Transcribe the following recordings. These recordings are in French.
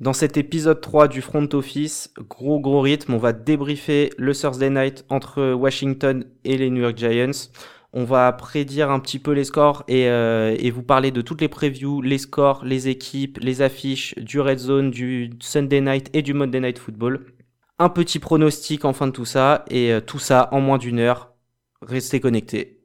Dans cet épisode 3 du Front Office, gros gros rythme, on va débriefer le Thursday Night entre Washington et les New York Giants. On va prédire un petit peu les scores et, euh, et, vous parler de toutes les previews, les scores, les équipes, les affiches du Red Zone, du Sunday Night et du Monday Night Football. Un petit pronostic en fin de tout ça et euh, tout ça en moins d'une heure. Restez connectés.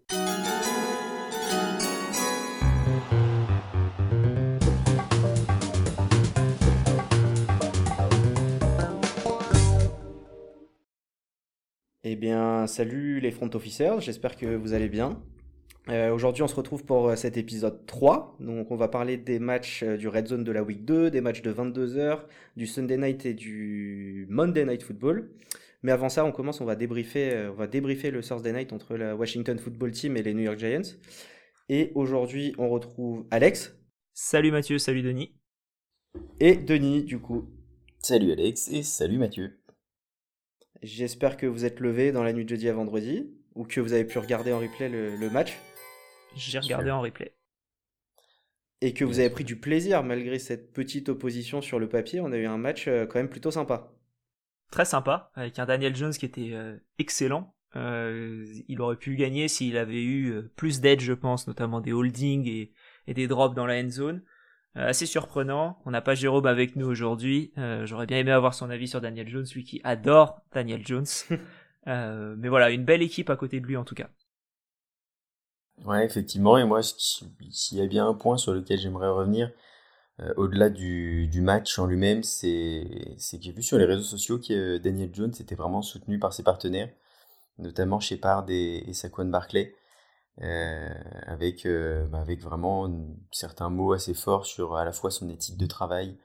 Salut les front officers, j'espère que vous allez bien. Euh, aujourd'hui, on se retrouve pour euh, cet épisode 3. Donc, on va parler des matchs euh, du Red Zone de la Week 2, des matchs de 22h, du Sunday Night et du Monday Night Football. Mais avant ça, on commence, on va débriefer, on va débriefer le Thursday Night entre la Washington Football Team et les New York Giants. Et aujourd'hui, on retrouve Alex. Salut Mathieu, salut Denis. Et Denis, du coup. Salut Alex et salut Mathieu. J'espère que vous êtes levé dans la nuit de jeudi à vendredi ou que vous avez pu regarder en replay le, match. J'ai regardé en replay. Et que vous avez pris du plaisir malgré cette petite opposition sur le papier. On a eu un match euh, quand même plutôt sympa. Très sympa, avec un Daniel Jones qui était euh, excellent. Euh, il aurait pu gagner s'il avait eu plus d'aide, je pense, notamment des holdings et, et des drops dans la end zone. Euh, assez surprenant. On n'a pas Jérôme avec nous aujourd'hui. Euh, j'aurais bien aimé avoir son avis sur Daniel Jones, lui qui adore Daniel Jones. Euh, mais voilà, une belle équipe à côté de lui en tout cas. Ouais, effectivement. Et moi, s'il y a bien un point sur lequel j'aimerais revenir, au-delà du, match en lui-même, c'est que j'ai vu sur les réseaux sociaux que Daniel Jones était vraiment soutenu par ses partenaires, notamment Shepard et, et Saquon Barclay. Euh, avec, euh, bah, avec vraiment certains mots assez forts sur à la fois son éthique de travail.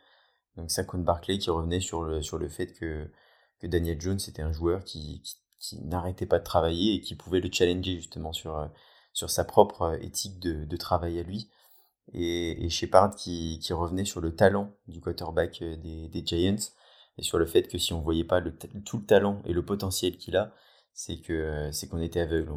Donc Saquon Barclay qui revenait sur le, sur le fait que, que Daniel Jones était un joueur qui, qui, n'arrêtait pas de travailler et qui pouvait le challenger justement sur, euh, sur sa propre éthique de, de travail à lui. Et, Shepard qui, revenait sur le talent du quarterback des, des Giants et sur le fait que si on voyait pas tout le talent et le potentiel qu'il a, c'est que c'est qu'on était aveugle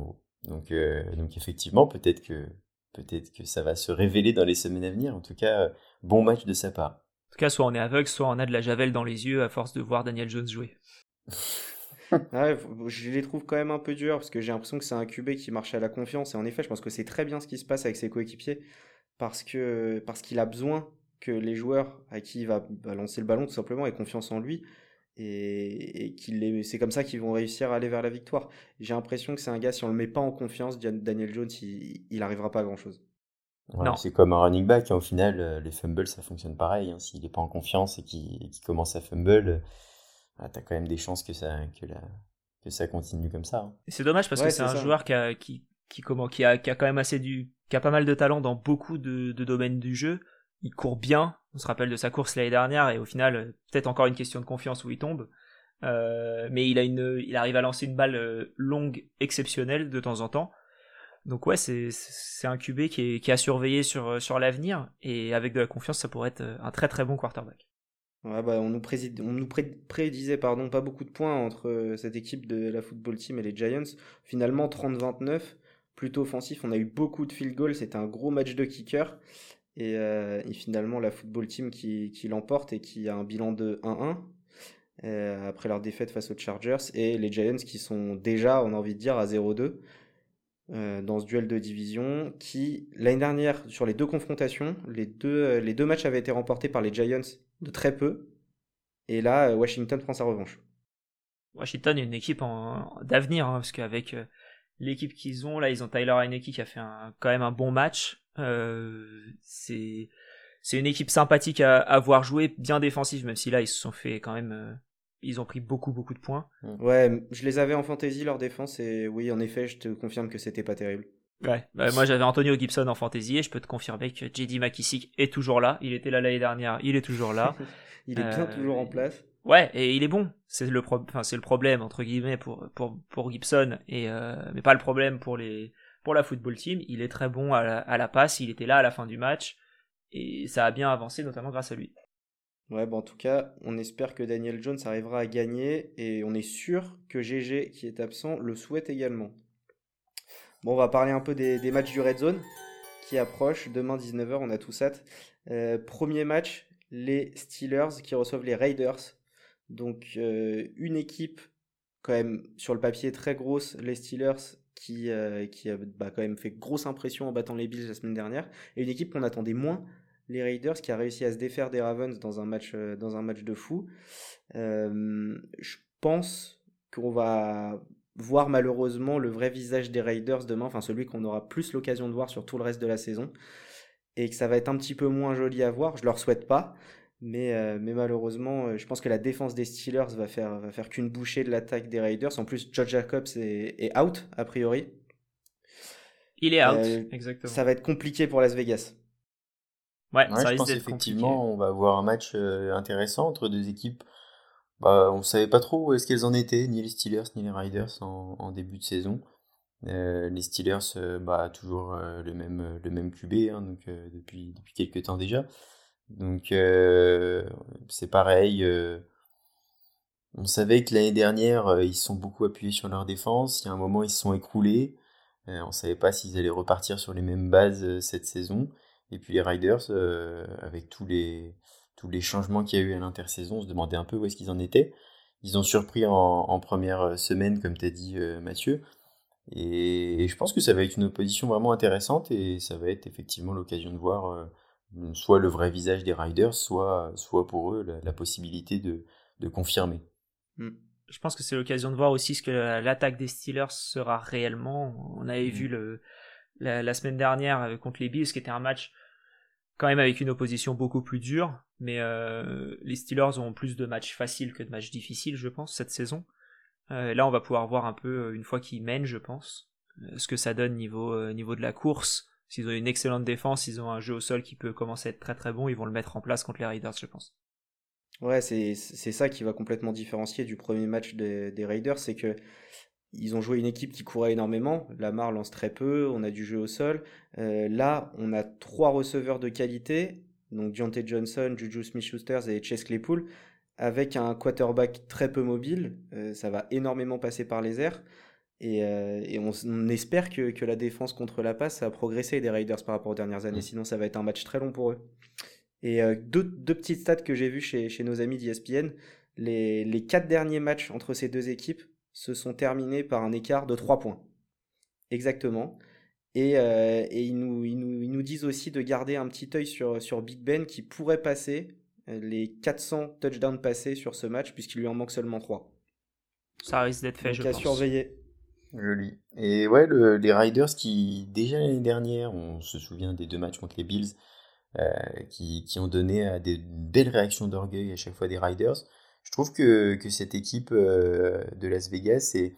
donc, euh, donc effectivement, peut-être que, peut-être que ça va se révéler dans les semaines à venir. En tout cas, bon match de sa part. En tout cas, soit on est aveugle, soit on a de la javel dans les yeux à force de voir Daniel Jones jouer. ouais, je les trouve quand même un peu durs parce que j'ai l'impression que c'est un QB qui marche à la confiance et en effet je pense que c'est très bien ce qui se passe avec ses coéquipiers parce que parce qu'il a besoin que les joueurs à qui il va lancer le ballon tout simplement aient confiance en lui et, c'est comme ça qu'ils vont réussir à aller vers la victoire. J'ai l'impression que c'est un gars, si on le met pas en confiance, Daniel Jones, il, il arrivera pas à grand chose. c'est comme un running back, hein. au final, euh, les fumbles, ça fonctionne pareil. Hein. S'il n'est pas en confiance et qu'il commence à fumble, bah, tu as quand même des chances que ça, que la, que ça continue comme ça. Hein. C'est dommage parce que c'est un joueur qui a, qui, qui, comment, qui, a, qui a quand même assez du, qui a pas mal de talent dans beaucoup de, de domaines du jeu. Il court bien, on se rappelle de sa course l'année dernière et au final, peut-être encore une question de confiance où il tombe. Euh, mais il, a une, il arrive à lancer une balle euh, longue exceptionnelle de temps en temps. Donc ouais, c'est, un QB qui est, qui a surveillé sur, sur l'avenir et avec de la confiance, ça pourrait être un très très bon quarterback. Bah, on nous, nous prédisait pardon, pas beaucoup de points entre euh, cette équipe de la football team et les Giants. Finalement, 30-29, plutôt offensif. On a eu beaucoup de field goals, c'était un gros match de kicker. Euh, et, finalement, la football team qui, qui l'emporte et qui a un bilan de 1-1 euh, après leur défaite face aux Chargers. Et les Giants qui sont déjà, on a envie de dire, à 0-2 euh, dans ce duel de division. Qui, l'année dernière, sur les deux confrontations, les deux, les deux matchs avaient été remportés par les Giants de très peu. Et là, Washington prend sa revanche. Washington est une équipe d'avenir, hein, parce qu'avec l'équipe qu'ils ont, là, ils ont Tyler Heineke qui a fait un, quand même un bon match. Euh, c'est c'est une équipe sympathique à, à, voir jouer, bien défensive, même si là ils se sont fait quand même, euh, ils ont pris beaucoup beaucoup de points. Mm. Ouais, je les avais en fantasy leur défense et oui en effet je te confirme que c'était pas terrible. Ouais, bah, moi j'avais Antonio Gibson en fantasy et je peux te confirmer que JD McKissick est toujours là. Il était là l'année dernière, il est toujours là. il est bien toujours en place. Ouais, et il est bon. C'est le, pro... enfin, le problème entre guillemets pour pour pour Gibson et euh... mais pas le problème pour les pour la football team. Il est très bon à la, passe, il était là à la fin du match, et ça a bien avancé, notamment grâce à lui. Ouais, bon, en tout cas, on espère que Daniel Jones arrivera à gagner, et on est sûr que GG, qui est absent, le souhaite également. Bon, on va parler un peu des, matchs du Red Zone qui approchent. Demain 19h, on a tout ça. Euh, premier match, les Steelers qui reçoivent les Raiders. Donc une équipe quand même sur le papier très grosse, les Steelers qui, qui a bah, quand même fait grosse impression en battant les Bills la semaine dernière, et une équipe qu'on attendait moins, les Raiders, qui a réussi à se défaire des Ravens dans un match, match de fou. je pense qu'on va voir malheureusement le vrai visage des Raiders demain, enfin celui qu'on aura plus l'occasion de voir sur tout le reste de la saison, et que ça va être un petit peu moins joli à voir. Je leur souhaite pas, mais, euh, mais malheureusement, euh, je pense que la défense des Steelers va faire, va faire qu'une bouchée de l'attaque des Raiders. En plus, George Jacobs est, out, a priori. Il est out, euh, exactement. Ça va être compliqué pour Las Vegas. Ouais, ça je pense effectivement, on va avoir un match intéressant entre deux équipes bah, on savait pas trop où est-ce qu'elles en étaient, ni les Steelers ni les Riders en, début de saison. Euh, les Steelers, euh, bah, toujours euh, le même le même QB hein, donc depuis depuis quelques temps déjà. Donc c'est pareil. on savait que l'année dernière ils se sont beaucoup appuyés sur leur défense. Il y a un moment ils se sont écroulés. on savait pas s'ils allaient repartir sur les mêmes bases cette saison. Et puis les Riders avec tous les tous les changements qu'il y a eu à l'intersaison, on se demandait un peu où est-ce qu'ils en étaient. Ils ont surpris en, première euh, semaine, comme tu as dit euh, Mathieu. Et, je pense que ça va être une opposition vraiment intéressante et ça va être effectivement l'occasion de voir euh, soit le vrai visage des Riders, soit, soit pour eux la, possibilité de, de confirmer. Hmm. Je pense que c'est l'occasion de voir aussi ce que l'attaque des Steelers sera réellement. On avait hmm. vu le, la, la, semaine dernière contre les Bills, qui était un match quand même avec une opposition beaucoup plus dure, mais euh, les Steelers ont plus de matchs faciles que de matchs difficiles, je pense, cette saison. Euh, là, on va pouvoir voir un peu, euh, une fois qu'ils mènent, je pense, ce que ça donne niveau, niveau de la course. S'ils ont une excellente défense, ils ont un jeu au sol qui peut commencer à être très très bon, ils vont le mettre en place contre les Raiders, je pense. Ouais, c'est ça qui va complètement différencier du premier match des, Raiders, c'est que ils ont joué une équipe qui courait énormément. Lamar lance très peu, on a du jeu au sol. Euh, là, on a trois receveurs de qualité, donc Deontay Johnson, Juju Smith-Schuster et Chase Claypool, avec un quarterback très peu mobile. Euh, ça va énormément passer par les airs. Et, euh, on, espère que, la défense contre la passe a progressé des Raiders par rapport aux dernières années. Mm. Sinon, ça va être un match très long pour eux. Et deux, petites stats que j'ai vues chez, nos amis d'ESPN. Les, les quatre derniers matchs entre ces deux équipes se sont terminés par un écart de 3 points. Exactement. Et, euh, ils, nous, ils, nous, disent aussi de garder un petit œil sur, sur Big Ben qui pourrait passer euh, les 400 touchdowns passés sur ce match puisqu'il lui en manque seulement 3. Ça risque d'être fait, je à surveiller. Joli. Et ouais, les Riders qui, déjà l'année dernière, on se souvient des deux matchs contre les Bills, euh, qui, qui, ont donné à des belles réactions d'orgueil à chaque fois des Riders je trouve que, cette équipe euh, de Las Vegas est,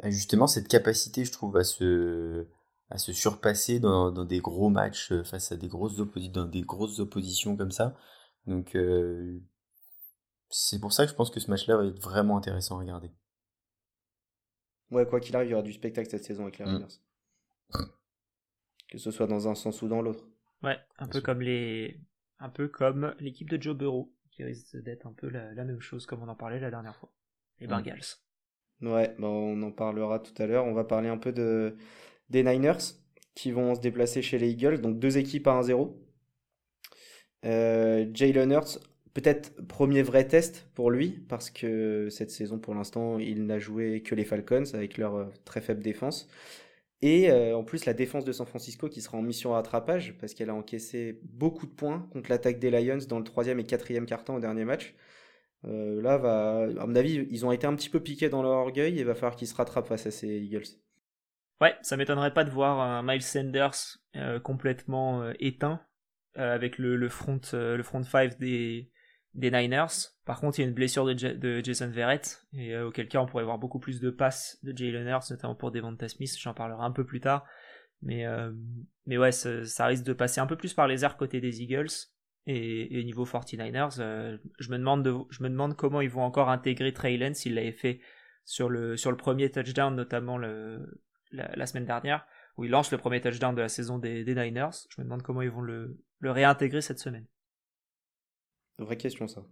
a justement cette capacité, je trouve, à se, surpasser dans, des gros matchs euh, face à des grosses, oppositions dans des oppositions comme ça. Donc, c'est pour ça que je pense que ce match-là va être vraiment intéressant à regarder. Ouais, quoi qu'il arrive, il y aura du spectacle cette saison avec les mm. Raiders. Que ce soit dans un sens ou dans l'autre. Ouais, un peu comme les, un peu comme l'équipe de Joe Burrow risque d'être un peu la, même chose comme on en parlait la dernière fois. Les mm. Bengals. Ouais, bon, on en parlera tout à l'heure. On va parler un peu de, des Niners qui vont se déplacer chez les Eagles. Donc deux équipes à 1-0. Euh, Jalen Hurts, peut-être premier vrai test pour lui, parce que cette saison, pour l'instant, il n'a joué que les Falcons avec leur euh, très faible défense. Et euh, en plus, la défense de San Francisco qui sera en mission rattrapage parce qu'elle a encaissé beaucoup de points contre l'attaque des Lions dans le troisième et quatrième carton au dernier match. Euh, là, à mon avis, ils ont été un petit peu piqués dans leur orgueil et il va falloir qu'ils se rattrapent face à ces Eagles. Ouais, ça m'étonnerait pas de voir Miles Sanders complètement éteint avec le, le front le front five des, des Niners. Par contre, il y a une blessure de, Jason Verrett, et euh, auquel cas on pourrait voir beaucoup plus de passes de Jalen Hurts, notamment pour Devonta Smith, j'en parlerai un peu plus tard. Mais, euh, mais ouais, ça, risque de passer un peu plus par les airs côté des Eagles. Et, niveau 49ers, euh, je, me demande comment ils vont encore intégrer Trey Lance, il l'avait fait sur le, sur le premier touchdown, notamment la, semaine dernière, où il lance le premier touchdown de la saison des, Niners. Je me demande comment ils vont le réintégrer cette semaine. Vraie question, ça.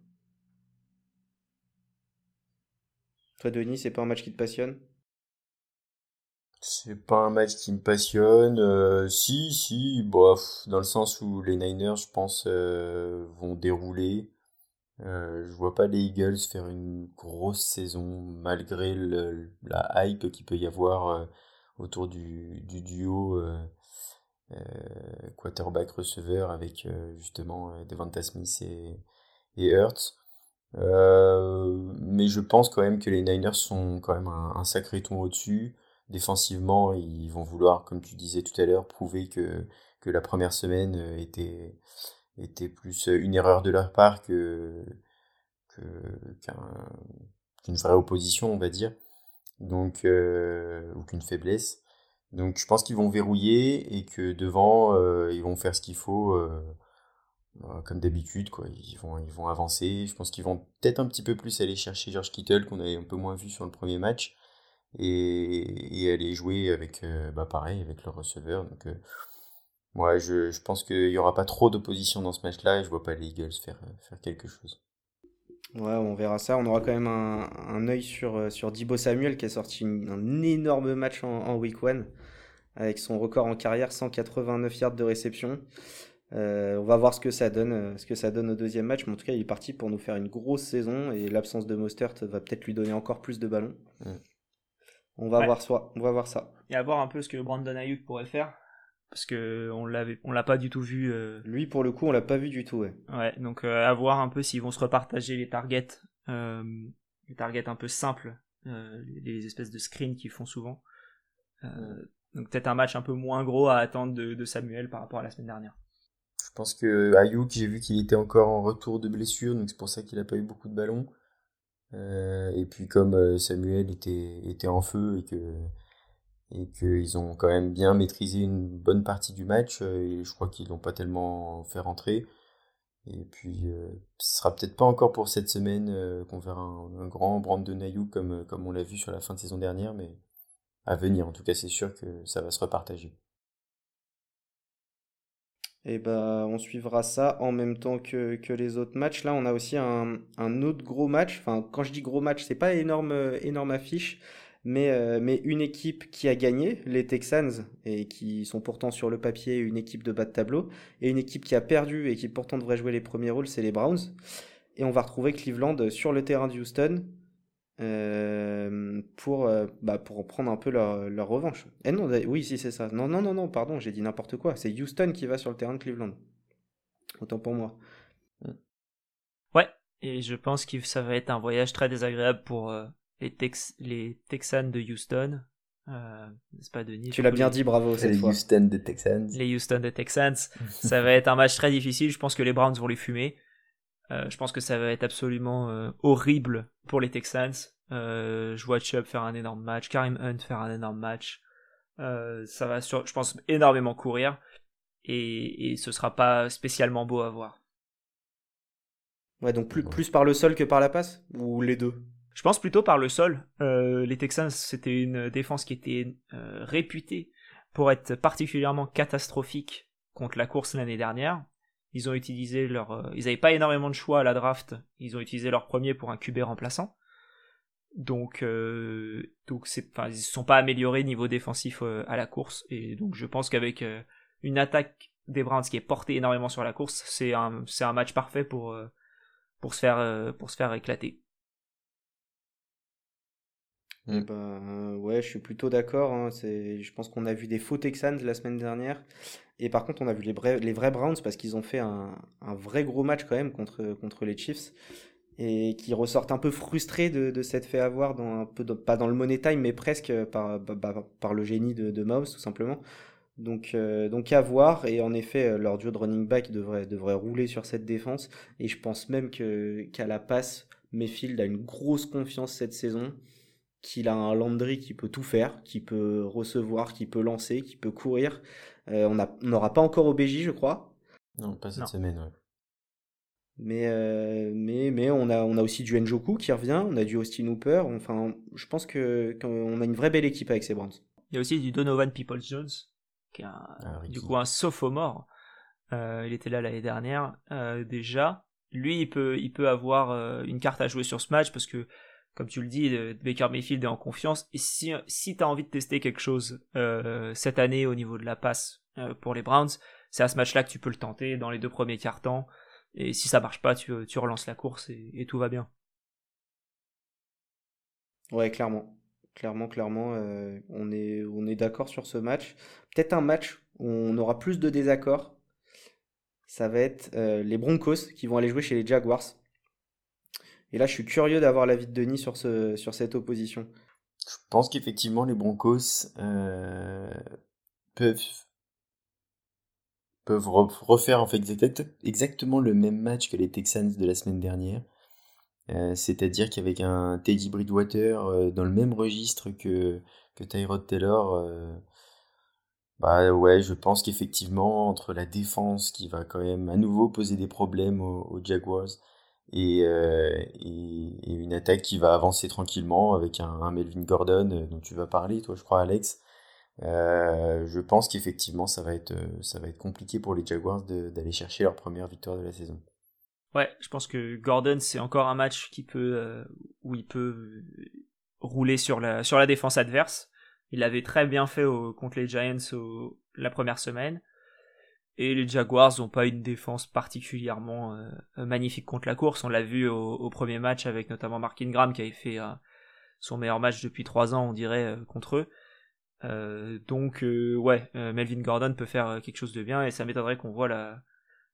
Toi, Denis, c'est pas un match qui te passionne? C'est pas un match qui me passionne. Euh, si, si, bof, dans le sens où les Niners, je pense, euh, vont dérouler. Euh, je vois pas les Eagles faire une grosse saison malgré la hype qu'il peut y avoir autour du, du duo quarterback-receveur avec justement Devonta Smith et, et Hurts. mais je pense quand même que les Niners sont quand même un, sacré ton au-dessus défensivement, ils vont vouloir, comme tu disais tout à l'heure, prouver que, que la première semaine euh, était, était plus une erreur de leur part que, qu'une vraie opposition, on va dire. Donc, euh, ou qu'une faiblesse. Donc, je pense qu'ils vont verrouiller et que devant, euh, ils vont faire ce qu'il faut, comme d'habitude, quoi. Ils vont, ils vont avancer. Je pense qu'ils vont peut-être un petit peu plus aller chercher George Kittle, qu'on avait un peu moins vu sur le premier match et, et aller jouer avec, euh, bah pareil, avec le receveur. Donc, euh, je, pense qu'il n'y aura pas trop d'opposition dans ce match-là et je vois pas les Eagles faire, faire quelque chose. Ouais, on verra ça. On aura quand même un, un œil sur, euh, sur Dibo Samuel qui a sorti un énorme match en, en week 1 avec son record en carrière, 189 yards de réception. Euh, on va voir ce que ça donne, ce que ça donne au deuxième match, mais en tout cas, il est parti pour nous faire une grosse saison et l'absence de Mostert va peut-être lui donner encore plus de ballons. On va voir ça. On va voir ça. Et à voir un peu ce que Brandon Ayuk pourrait faire. Parce que on l'avait, on l'a pas du tout vu. Euh, Lui, pour le coup, on l'a pas vu du tout. Ouais. Ouais. Donc euh, à voir un peu s'ils vont se repartager les targets, euh, les targets un peu simples, les espèces de screens qu'ils font souvent. donc peut-être un match un peu moins gros à attendre de, de, Samuel par rapport à la semaine dernière. Je pense que Ayuk, j'ai vu qu'il était encore en retour de blessure, donc c'est pour ça qu'il a pas eu beaucoup de ballons. Euh, et puis comme euh, Samuel était, était en feu et que et qu'ils ont quand même bien maîtrisé une bonne partie du match, euh, et je crois qu'ils l'ont pas tellement fait rentrer. Et puis ce sera peut-être pas encore pour cette semaine qu'on verra un, un, grand Brandon Ayuk comme, comme on l'a vu sur la fin de saison dernière, mais à venir. En tout cas, c'est sûr que ça va se repartager. Et bah, on suivra ça en même temps que, les autres matchs. Là, on a aussi un, autre gros match. Enfin, quand je dis gros match, c'est pas énorme, énorme affiche, mais, euh, mais une équipe qui a gagné, les Texans, et qui sont pourtant sur le papier une équipe de bas de tableau, et une équipe qui a perdu et qui pourtant devrait jouer les premiers rôles, c'est les Browns. Et on va retrouver Cleveland sur le terrain de Houston, euh, pour, euh, bah, pour prendre un peu leur, leur revanche. Eh non, oui, si c'est ça. Non, non, non, non, pardon, j'ai dit n'importe quoi. C'est Houston qui va sur le terrain de Cleveland. Autant pour moi. Ouais, et je pense que ça va être un voyage très désagréable pour euh, les, Tex les Texans de Houston. Euh, n'est-ce pas Denis Tu l'as bien dit, bravo cette les fois. Houston des Texans. Les Houston des Texans. ça va être un match très difficile. Je pense que les Browns vont les fumer. Euh, je pense que ça va être absolument euh, horrible pour les Texans. Euh, je vois Chubb faire un énorme match, Karim Hunt faire un énorme match. ça va, sur, je pense, énormément courir et, et ce sera pas spécialement beau à voir. Ouais, donc plus, plus par le sol que par la passe? Ou les deux? Je pense plutôt par le sol. les Texans, c'était une défense qui était réputée pour être particulièrement catastrophique contre la course l'année dernière. Ils ont utilisé leur, euh, ils n'avaient pas énormément de choix à la draft. Ils ont utilisé leur premier pour un QB remplaçant. Donc, euh, donc c'est, ils se sont pas améliorés niveau défensif euh, à la course. Et donc, je pense qu'avec une attaque des Browns qui est portée énormément sur la course, c'est un, c'est un match parfait pour, pour se faire, pour se faire éclater. Eh ben, ouais, je suis plutôt d'accord. Hein. Je pense qu'on a vu des faux Texans la semaine dernière. Et par contre, on a vu les vrais, Browns parce qu'ils ont fait un, vrai gros match quand même contre, contre les Chiefs et qui ressortent un peu frustrés de, de s'être fait avoir dans un peu pas dans le money time mais presque par, bah, bah par le génie de, de Mouse tout simplement. Donc, euh, donc à voir et en effet euh, leur duo de running back devrait, devrait rouler sur cette défense et je pense même qu'à la passe Mayfield a une grosse confiance cette saison qu'il a un Landry qui peut tout faire, qui peut recevoir, qui peut lancer, qui peut courir. Euh, on n'aura pas encore OBJ, je crois. Non, pas cette semaine. Ouais. Mais, euh, mais, mais on, a, on a aussi du Njoku qui revient, on a du Austin Hooper. Enfin, je pense que qu'on a une vraie belle équipe avec ces Browns. Il y a aussi du Donovan Peoples-Jones, qui est un, ah, du coup un sophomore. Euh, il était là l'année dernière euh, déjà. Lui, il peut, il peut avoir euh, une carte à jouer sur ce match parce que comme tu le dis, Baker Mayfield est en confiance. Et si, si tu as envie de tester quelque chose cette année au niveau de la passe pour les Browns, c'est à ce match-là que tu peux le tenter dans les deux premiers quarts-temps. Et si ça marche pas, tu, relances la course et, tout va bien. Ouais, clairement. Clairement, clairement, euh, on est, on est d'accord sur ce match. Peut-être un match où on aura plus de désaccords. Ça va être euh, les Broncos qui vont aller jouer chez les Jaguars. Et là, je suis curieux d'avoir l'avis de Denis sur, ce, sur cette opposition. Je pense qu'effectivement, les Broncos euh, peuvent peuvent refaire en fait exactement le même match que les Texans de la semaine dernière. Euh, c'est-à-dire qu'avec un Teddy Bridgewater euh, dans le même registre que, que Tyrod Taylor, bah ouais, je pense qu'effectivement, entre la défense qui va quand même à nouveau poser des problèmes aux, Jaguars et, et, une attaque qui va avancer tranquillement avec un, Melvin Gordon dont tu vas parler, toi, je crois, Alex, euh, je pense qu'effectivement, ça va être, euh, ça va être compliqué pour les Jaguars d'aller chercher leur première victoire de la saison. Ouais, je pense que Gordon, c'est encore un match qui peut, euh, où il peut rouler sur la, sur la défense adverse. Il avait très bien fait contre les Giants la première semaine. Et les Jaguars n'ont pas une défense particulièrement magnifique contre la course. On l'a vu au, premier match avec notamment Mark Ingram qui avait fait son meilleur match depuis trois ans, on dirait, contre eux. Euh, donc euh, ouais, euh, Melvin Gordon peut faire quelque chose de bien et ça m'étonnerait qu'on voit la,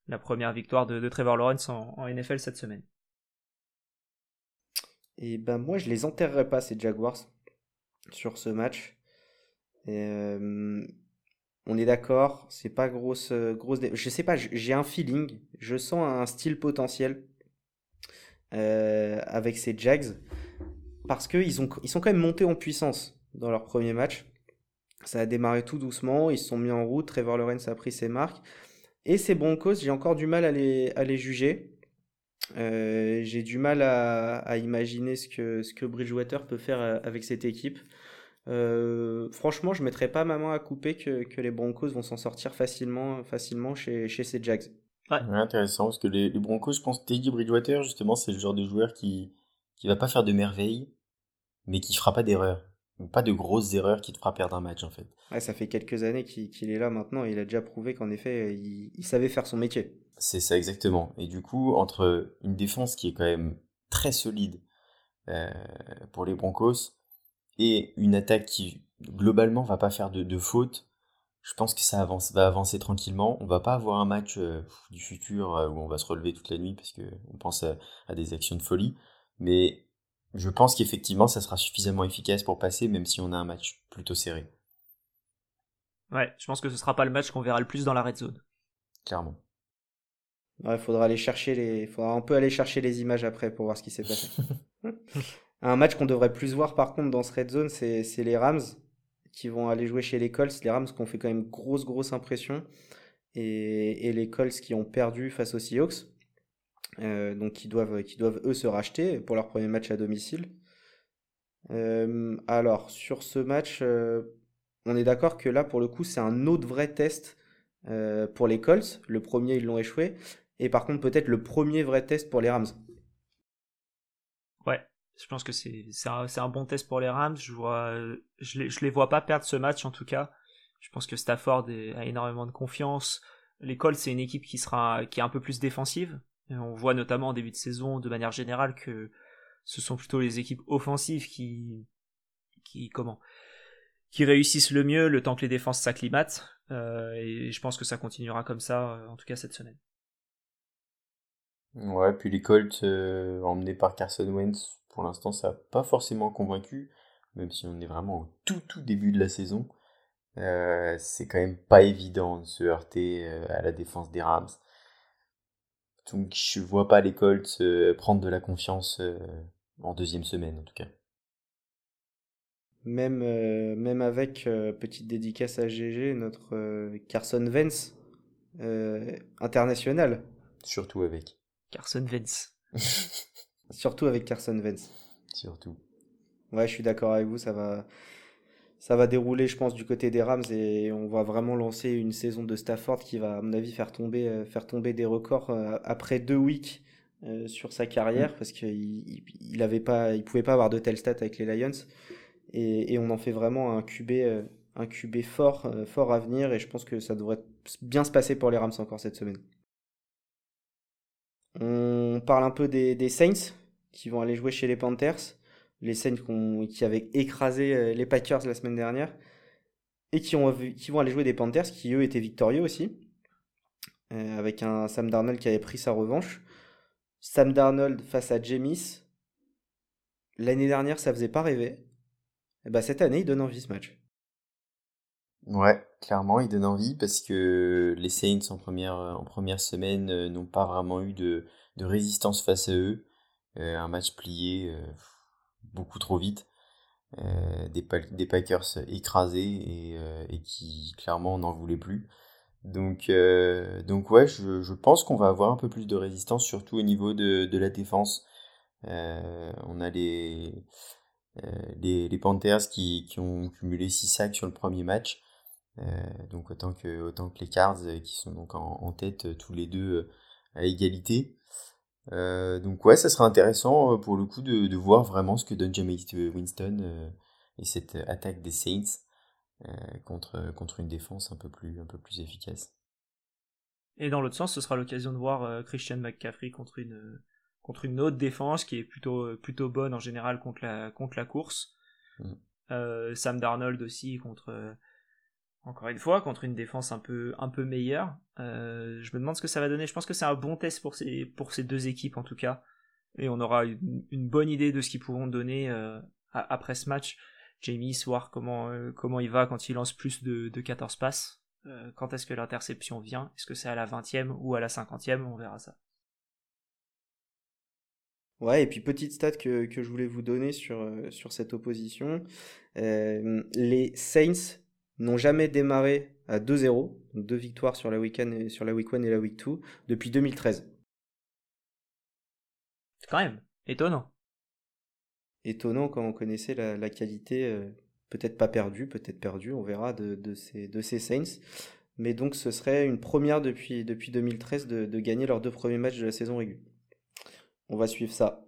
la, première victoire de, Trevor Lawrence en, NFL cette semaine. Et ben moi je les enterrerai pas ces Jaguars sur ce match. On est d'accord, c'est pas grosse grosse. Je sais pas, j'ai un feeling, je sens un style potentiel avec ces Jags parce qu'ils ils sont quand même montés en puissance dans leur premier match. Ça a démarré tout doucement, ils se sont mis en route, Trevor Lawrence a pris ses marques. Et ces Broncos, j'ai encore du mal à les, juger. Euh, j'ai du mal à, imaginer ce que, Bridgewater peut faire euh, avec cette équipe. Euh, franchement, je ne mettrais pas ma main à couper que, que les Broncos vont s'en sortir facilement, facilement chez, chez ces Jags. Ouais. intéressant, parce que les, les, Broncos, je pense Teddy Bridgewater, justement, c'est le genre de joueur qui qui va pas faire de merveilles, mais qui fera pas d'erreur pas de grosses erreurs qui te fera perdre un match en fait. Ouais, ça fait quelques années qu'il est là maintenant et il a déjà prouvé qu'en effet il, savait faire son métier. C'est ça exactement. Et du coup, entre une défense qui est quand même très solide euh, pour les Broncos et une attaque qui globalement va pas faire de, de fautes, je pense que ça avance, va avancer tranquillement. On va pas avoir un match euh, du futur euh, où on va se relever toute la nuit parce que on pense à, à des actions de folie. Mais je pense qu'effectivement, ça sera suffisamment efficace pour passer, même si on a un match plutôt serré. Ouais, je pense que ce sera pas le match qu'on verra le plus dans la red zone. Clairement. Il faudra aller chercher les, faudra un peu aller chercher les images après pour voir ce qui s'est passé. un match qu'on devrait plus voir par contre dans ce red zone, c'est les Rams qui vont aller jouer chez les Colts. Les Rams qui ont fait quand même grosse grosse impression et, les Colts qui ont perdu face aux Seahawks. Euh, donc qui doivent, qui doivent eux se racheter pour leur premier match à domicile. Euh, alors sur ce match, euh, on est d'accord que là pour le coup c'est un autre vrai test pour les Colts. Le premier ils l'ont échoué et par contre peut-être le premier vrai test pour les Rams. Je pense que c'est un, un, bon test pour les Rams. Je vois, je les, je les vois pas perdre ce match en tout cas. Je pense que Stafford a énormément de confiance. Les Colts c'est une équipe qui sera qui est un peu plus défensive on voit notamment en début de saison, de manière générale, que ce sont plutôt les équipes offensives qui, qui comment, qui réussissent le mieux le temps que les défenses s'acclimatent. Euh, et je pense que ça continuera comme ça, euh, en tout cas cette semaine. Ouais, puis les Colts euh, emmenés par Carson Wentz, pour l'instant, ça n'a pas forcément convaincu, même si on est vraiment au tout tout début de la saison. c'est quand même pas évident de se heurter à la défense des Rams. Donc je vois pas les Colts prendre de la confiance euh, en deuxième semaine en tout cas. Même, euh, même avec euh, petite dédicace à GG, notre Carson Vance international. Surtout avec. Carson Vance. Surtout avec Carson Vance. Surtout. Ouais, je suis d'accord avec vous, ça va ça va dérouler, je pense, du côté des Rams et on va vraiment lancer une saison de Stafford qui va, à mon avis, faire tomber, euh, faire tomber des records euh, après deux weeks sur sa carrière mm. parce qu'il il, avait pas, il pouvait pas avoir de telles stats avec les Lions et, et on en fait vraiment un QB, un QB fort, fort à venir et je pense que ça devrait bien se passer pour les Rams encore cette semaine. On parle un peu des, Saints qui vont aller jouer chez les Panthers, les Saints qui avaient écrasé les Packers la semaine dernière et qui, ont, qui vont aller jouer des Panthers qui eux étaient victorieux aussi, euh, avec un Sam Darnold qui avait pris sa revanche. Sam Darnold face à Jamis, l'année dernière ça faisait pas rêver. Et bah cette année il donne envie ce match. Ouais, clairement il donne envie parce que les Saints en première, semaine euh, n'ont pas vraiment eu de, résistance face à eux. Euh, un match plié beaucoup trop vite. Euh, des, Packers écrasés et, euh, qui clairement n'en voulaient plus. Donc, euh, ouais, je, pense qu'on va avoir un peu plus de résistance, surtout au niveau de, la défense. on a les, les, les, Panthers qui, qui, ont cumulé 6 sacs sur le premier match. Donc autant que, autant que les Cards qui sont donc en, en tête tous les deux à égalité. Euh, donc ouais, ça sera intéressant euh, pour le coup de, de voir vraiment ce que donne James Winston euh, et cette attaque des Saints contre, contre une défense un peu plus, un peu plus efficace. Et dans l'autre sens, ce sera l'occasion de voir Christian McCaffrey contre une, contre une autre défense qui est plutôt, plutôt bonne en général contre la, contre la course. Mm. Sam Darnold aussi contre encore une fois, contre une défense un peu, un peu meilleure. Euh, je me demande ce que ça va donner. Je pense que c'est un bon test pour ces, pour ces deux équipes en tout cas. Et on aura une, bonne idée de ce qu'ils pourront donner euh, après ce match. Jamie, voir comment, euh, comment il va quand il lance plus de, de 14 passes. quand est-ce que l'interception vient? Est-ce que c'est à la 20e ou à la 50e On verra ça. Ouais, et puis petite stat que, que je voulais vous donner sur, sur cette opposition. les Saints n'ont jamais démarré à 2-0, deux victoires sur la, week et, sur la week 1 et la week 2, depuis 2013. C'est quand même étonnant. Étonnant quand on connaissait la, qualité, euh, peut-être pas perdue, peut-être perdue, on verra, de, de, ces, de ces Saints. Mais donc ce serait une première depuis, depuis 2013 de, de gagner leurs deux premiers matchs de la saison régulière. On va suivre ça.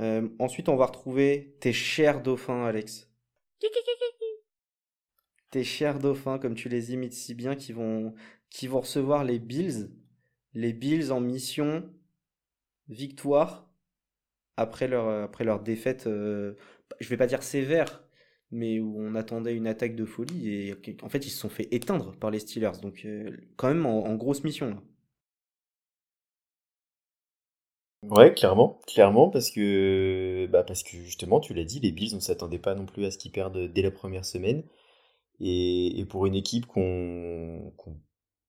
Euh, ensuite, on va retrouver tes chers dauphins, Alex tes chers dauphins, comme tu les imites si bien, qui vont, recevoir les Bills. Les Bills en mission victoire après leur, après leur défaite, euh, je vais pas dire sévère, mais où on attendait une attaque de folie. Et en fait, ils se sont fait éteindre par les Steelers. Donc, euh, quand même en, grosse mission. Ouais, clairement, clairement, parce que, bah parce que justement, tu l'as dit, les Bills, on s'attendait pas non plus à ce qu'ils perdent dès la première semaine. Et, pour une équipe qu'on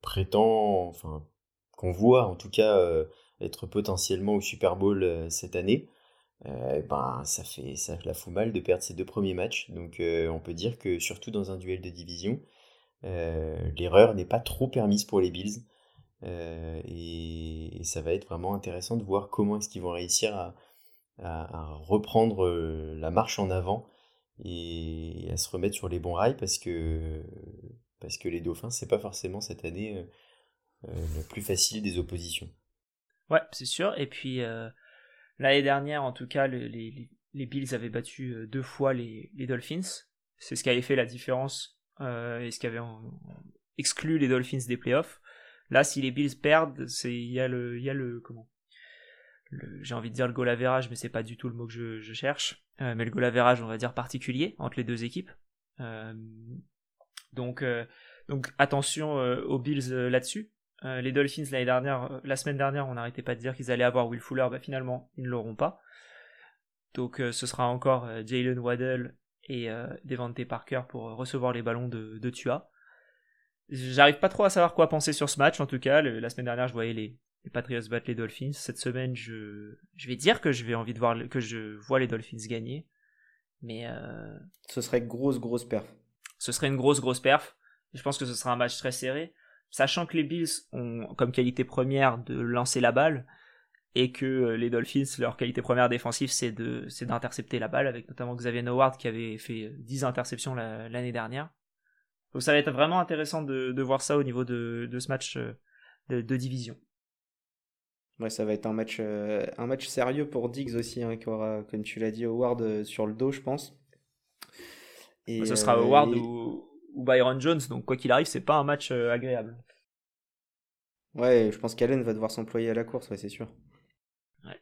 prétend, enfin, qu'on voit en tout cas euh, être potentiellement au Super Bowl euh, cette année, euh, ben, ça fait ça la fout mal de perdre ses deux premiers matchs. Donc on peut dire que surtout dans un duel de division, l'erreur n'est pas trop permise pour les Bills. Et, ça va être vraiment intéressant de voir comment est-ce qu'ils vont réussir à reprendre la marche en avant et à se remettre sur les bons rails parce que, parce que les Dauphins, c'est pas forcément cette année euh, euh, le plus facile des oppositions. Ouais, c'est sûr. Et puis euh, l'année dernière, en tout cas, les, les, Bills avaient battu deux fois les, les Dolphins. C'est ce qui avait fait la différence et ce qui avait exclu les Dolphins des playoffs. Là, si les Bills perdent, il y a le il y a le comment? J'ai envie de dire le goal average, mais c'est pas du tout le mot que je, cherche. Euh, mais le goal average, on va dire particulier entre les deux équipes. Euh, donc, euh, donc attention aux Bills là-dessus. les Dolphins l'année dernière, la semaine dernière, on n'arrêtait pas de dire qu'ils allaient avoir Will Fuller. Bah, finalement, ils ne l'auront pas. Donc, ce sera encore Jalen Waddell et Devante Parker pour recevoir les ballons de, de Tua. J'arrive pas trop à savoir quoi penser sur ce match. En tout cas, la semaine dernière, je voyais les, les Patriots battent les Dolphins. Cette semaine, je, je vais dire que je vais envie de voir que je vois les Dolphins gagner. Mais euh... ce serait grosse grosse perf. Ce serait une grosse grosse perf. Je pense que ce sera un match très serré, sachant que les Bills ont comme qualité première de lancer la balle et que euh, les Dolphins leur qualité première défensive c'est de c'est d'intercepter la balle avec notamment Xavier Howard qui avait fait 10 interceptions l'année dernière. Donc ça va être vraiment intéressant de, de voir ça au niveau de, de ce match euh, de, de division. Ouais, ça va être un match, euh, un match sérieux pour Diggs aussi, hein, qui aura, comme tu l'as dit, Howard euh, sur le dos, je pense. Et, Ce sera Howard ou, ou, Byron Jones, donc quoi qu'il arrive, c'est pas un match agréable. Ouais, je pense qu'Allen va devoir s'employer à la course, ouais, c'est sûr. Ouais.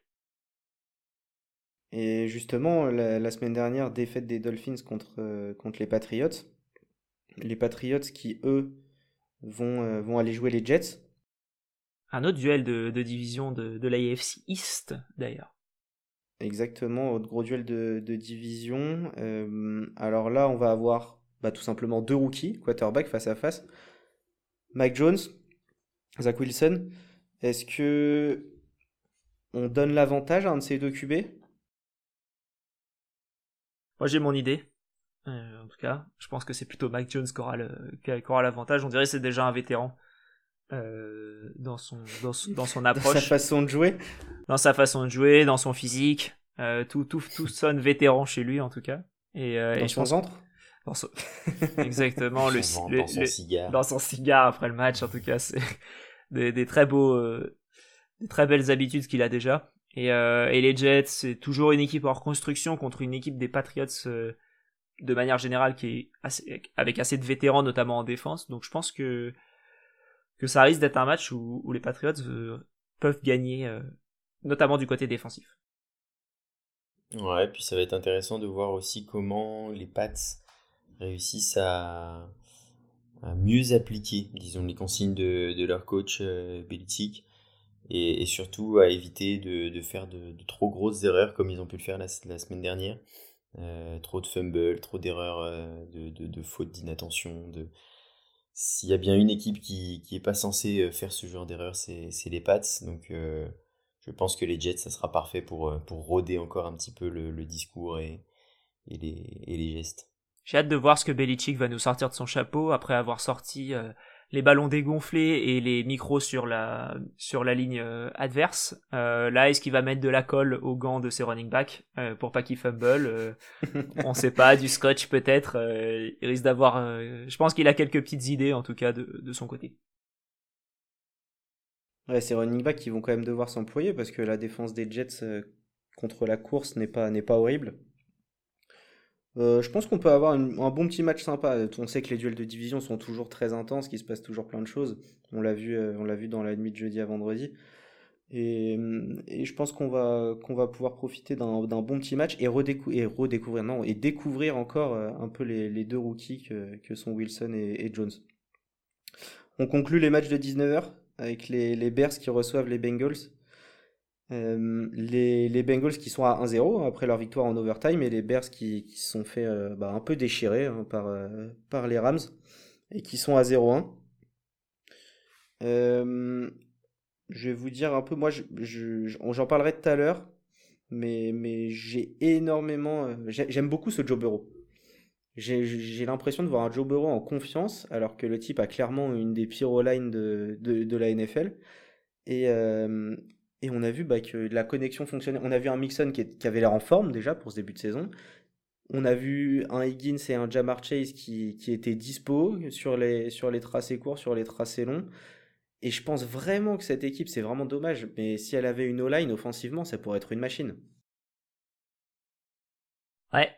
Et justement, la, semaine dernière, défaite des Dolphins contre, contre les Patriots. Les Patriots qui, eux, vont, vont aller jouer les Jets un autre duel de, division de, de l'AFC East d'ailleurs. Exactement, autre gros duel de, division. Euh, alors là, on va avoir bah, tout simplement deux rookies, quarterback face à face. Mike Jones, Zach Wilson. Est-ce que on donne l'avantage à un de ces deux QB Moi j'ai mon idée. Euh, en tout cas, je pense que c'est plutôt Mike Jones qui aura l'avantage. On dirait que c'est déjà un vétéran. Euh, dans, son, dans, son approche. Dans sa façon de jouer Dans sa façon de jouer, dans son physique. Euh, tout, tout, tout sonne vétéran chez lui en tout cas. Et, euh, dans son ventre? Dans son... Exactement, le, dans son cigare. Dans son cigare après le match en tout cas. C'est des, des, très beaux, des très belles habitudes qu'il a déjà. Et, et les Jets, c'est toujours une équipe en reconstruction contre une équipe des Patriots de manière générale qui est assez, avec assez de vétérans notamment en défense. Donc je pense que que ça risque d'être un match où, les Patriots euh, peuvent gagner, euh, notamment du côté défensif. Ouais, puis ça va être intéressant de voir aussi comment les Pats réussissent à, mieux appliquer, disons, les consignes de, leur coach euh, Belichick et, surtout à éviter de, faire de, trop grosses erreurs comme ils ont pu le faire la, semaine dernière. trop de fumbles, trop d'erreurs, de, de, fautes d'inattention, de, s'il y a bien une équipe qui n'est pas censée euh, faire ce genre d'erreur, c'est les Pats. Donc euh, je pense que les Jets, ça sera parfait pour, euh, pour rôder encore un petit peu le, discours et, et, les, et les gestes. J'ai hâte de voir ce que Belichick va nous sortir de son chapeau après avoir sorti les ballons dégonflés et les micros sur la, ligne euh, adverse. Euh, là, est-ce qu'il va mettre de la colle aux gants de ses running backs euh, pour pas qu'ils fumble On sait pas, du scotch peut-être. il risque d'avoir. je pense qu'il a quelques petites idées en tout cas de, son côté. Ouais, ces running backs qui vont quand même devoir s'employer parce que la défense des Jets contre la course n'est pas horrible. Euh, je pense qu'on peut avoir un bon petit match sympa. On sait que les duels de division sont toujours très intenses, qu'il se passe toujours plein de choses. On l'a vu, euh, on l'a vu dans la nuit de jeudi à vendredi. Et, je pense qu'on va, qu'on va pouvoir profiter d'un bon petit match et, redécouvrir, non, et découvrir encore euh, un peu les, deux rookies que, sont Wilson et, Jones. On conclut les matchs de 19h avec les Bears qui reçoivent les Bengals. Euh, les, Bengals qui sont à 1-0 après leur victoire en overtime et les Bears qui, se sont fait euh, bah, un peu déchirer hein, par, euh, par les Rams et qui sont à 0-1. je vais vous dire un peu, moi j'en parlerai tout à l'heure, mais, mais j'ai énormément, j'aime beaucoup ce Joe Burrow. J'ai l'impression de voir un Joe Burrow en confiance alors que le type a clairement une des pires lines de, de, la NFL. Et, et on a vu bah, que la connexion fonctionnait. On a vu un Mixon qui, avait l'air en forme déjà pour ce début de saison. On a vu un Higgins et un Jamar Chase qui, étaient dispo sur les, sur les tracés courts, sur les tracés longs. Et je pense vraiment que cette équipe, c'est vraiment dommage. Mais si elle avait une O-line offensivement, ça pourrait être une machine. Ouais,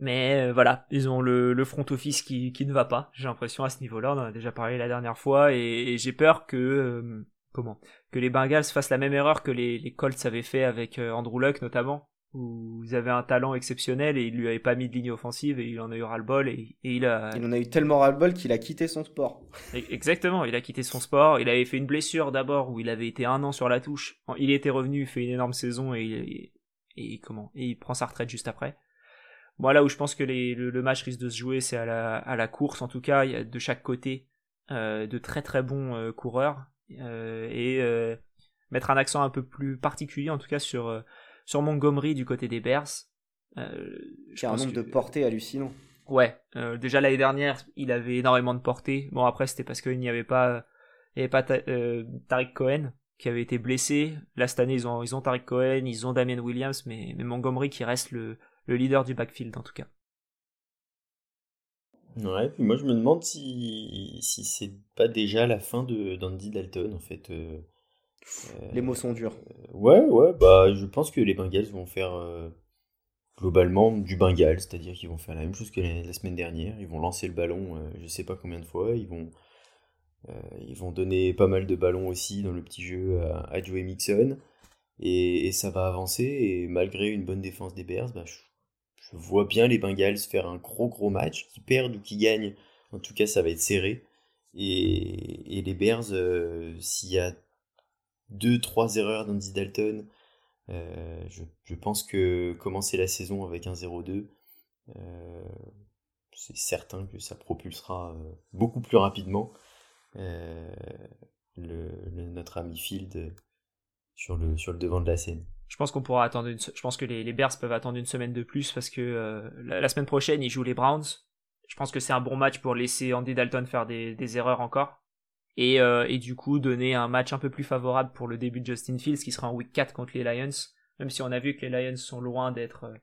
mais euh, voilà, ils ont le, front office qui, ne va pas, j'ai l'impression à ce niveau-là, on en a déjà parlé la dernière fois, et, j'ai peur que euh, comment? Que les Bengals fassent la même erreur que les, Colts avaient fait avec euh, Andrew Luck notamment où ils avaient un talent exceptionnel et ils lui avaient pas mis de ligne offensive et il en a eu ras-le-bol et, il a il en a eu tellement ras-le-bol qu'il a quitté son sport. E, exactement il a quitté son sport. Il avait fait une blessure d'abord où il avait été un an sur la touche. Il était revenu fait une énorme saison et, et, comment? Et il prend sa retraite juste après. Moi là où je pense que le, match risque de se jouer c'est à la, à la course. En tout cas il y a de chaque côté euh, de très très bons euh, coureurs et euh, mettre un accent un peu plus particulier en tout cas sur, euh, sur Montgomery du côté des Bears. Qui a un nombre de portées hallucinant. Ouais, déjà l'année dernière, il avait énormément de portées. Bon, après, c'était parce qu'il n'y avait pas, il avait pas Tariq Cohen qui avait été blessé. Là, cette année, ils ont, ils ont Tariq Cohen, ils ont Damien Williams, mais, mais Montgomery qui reste le, le leader du backfield en tout cas. Ouais, puis moi je me demande si, si c'est pas déjà la fin de d'Andy Dalton en fait. Euh. Les mots sont durs. ouais, ouais, bah je pense que les Bengals vont faire globalement du Bengal, c'est-à-dire qu'ils vont faire la même chose que la, semaine dernière, ils vont lancer le ballon je sais pas combien de fois, ils vont, ils vont donner pas mal de ballons aussi dans le petit jeu à, Joey Mixon, et, ça va avancer, et malgré une bonne défense des Bears, bah, je, vois bien les Bengals faire un gros gros match, qui perdent ou qui gagnent, en tout cas ça va être serré, et, les Bears, s'il y a deux, trois erreurs d'Andy Dalton, euh, je, pense que commencer la saison avec un 0-2, euh, c'est certain que ça propulsera euh, beaucoup plus rapidement notre ami Field sur le devant de la scène. Je pense qu'on pourra attendre je pense que les, Bears peuvent attendre une semaine de plus parce que la, semaine prochaine ils jouent les Browns. Je pense que c'est un bon match pour laisser Andy Dalton faire des erreurs encore. Euh, et, du coup donner un match un peu plus favorable pour le début de Justin Fields qui sera en week 4 contre les Lions, même si on a vu que les Lions sont loin d'être euh,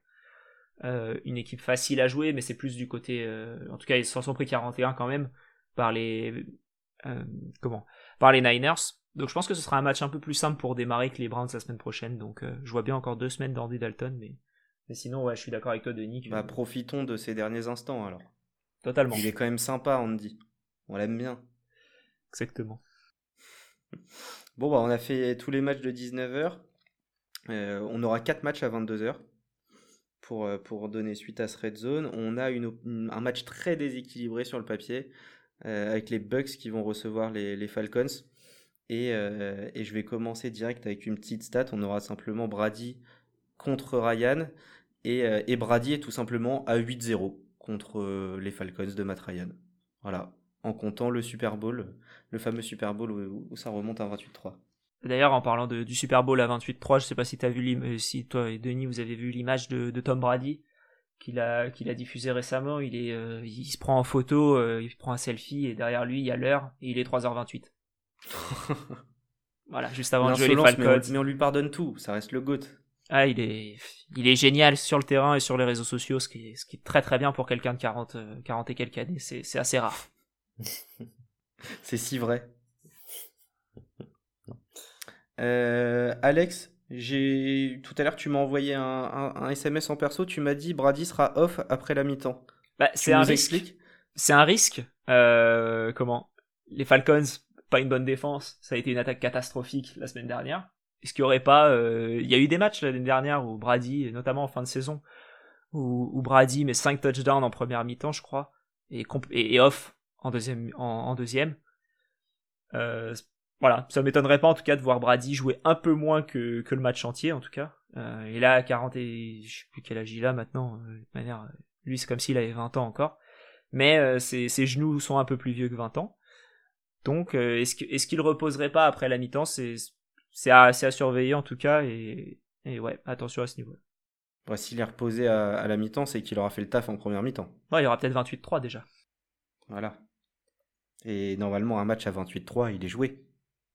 euh, une équipe facile à jouer, mais c'est plus du côté, en tout cas ils s'en sont pris 41 quand même par les comment par les Niners. Donc je pense que ce sera un match un peu plus simple pour démarrer que les Browns la semaine prochaine. Donc je vois bien encore deux semaines d'Andy Dalton, mais, mais sinon ouais je suis d'accord avec toi Denis. Bah profitons de ces derniers instants alors. Totalement. Il est quand même sympa Andy, on l'aime bien. Exactement. Bon, bah, on a fait tous les matchs de 19h. Euh, on aura 4 matchs à 22h pour, euh, pour donner suite à ce red zone. On a une, un match très déséquilibré sur le papier euh, avec les Bucks qui vont recevoir les, les Falcons. Et, et, je vais commencer direct avec une petite stat. On aura simplement Brady contre Ryan. Et, et Brady est tout simplement à 8-0 contre les Falcons de Matt Ryan. Voilà en comptant le Super Bowl, le fameux Super Bowl où, ça remonte à 28-3. D'ailleurs, en parlant du Super Bowl à 28-3, je sais pas si, as vu euh, si toi et Denis, vous avez vu l'image de, Tom Brady qu'il a, qu'il a diffusé récemment. Il, euh, se prend en photo, euh, il prend un selfie et derrière lui, il y a l'heure et il est 3h28. voilà, juste avant de jouer les Falcons. Mais on, lui pardonne tout, ça reste le GOAT. Ah, il est, il est génial sur le terrain et sur les réseaux sociaux, ce qui est, ce qui est très très bien pour quelqu'un de 40, 40 et quelques années. C'est assez rare. C'est si vrai. Euh, Alex, j'ai tout à l'heure tu m'as envoyé un, SMS en perso, tu m'as dit Brady sera off après la mi-temps. Bah, c'est un risque. C'est un risque. Euh, comment? Les Falcons, pas une bonne défense. Ça a été une attaque catastrophique la semaine dernière. Est-ce qu'il n'y aurait pas euh, Il y a eu des matchs l'année dernière où Brady, notamment en fin de saison, où, Brady met 5 touchdowns en première mi-temps, je crois, et, et off en deuxième. En, deuxième. Euh, voilà, ça m'étonnerait pas en tout cas de voir Brady jouer un peu moins que, que le match entier en tout cas. Euh, et là, 40 et je sais plus quel âge il a maintenant. Euh, de manière, lui c'est comme s'il avait 20 ans encore. Mais ses, ses, genoux sont un peu plus vieux que 20 ans. Donc est-ce qu'il est reposerait pas après la mi-temps? C'est à, à, surveiller en tout cas et, et ouais, attention à ce niveau. S'il est reposé à, à la mi-temps, c'est qu'il aura fait le taf en première mi-temps. Ouais, il y aura peut-être 28-3 déjà. Voilà. Et normalement, un match à 28-3, il est joué.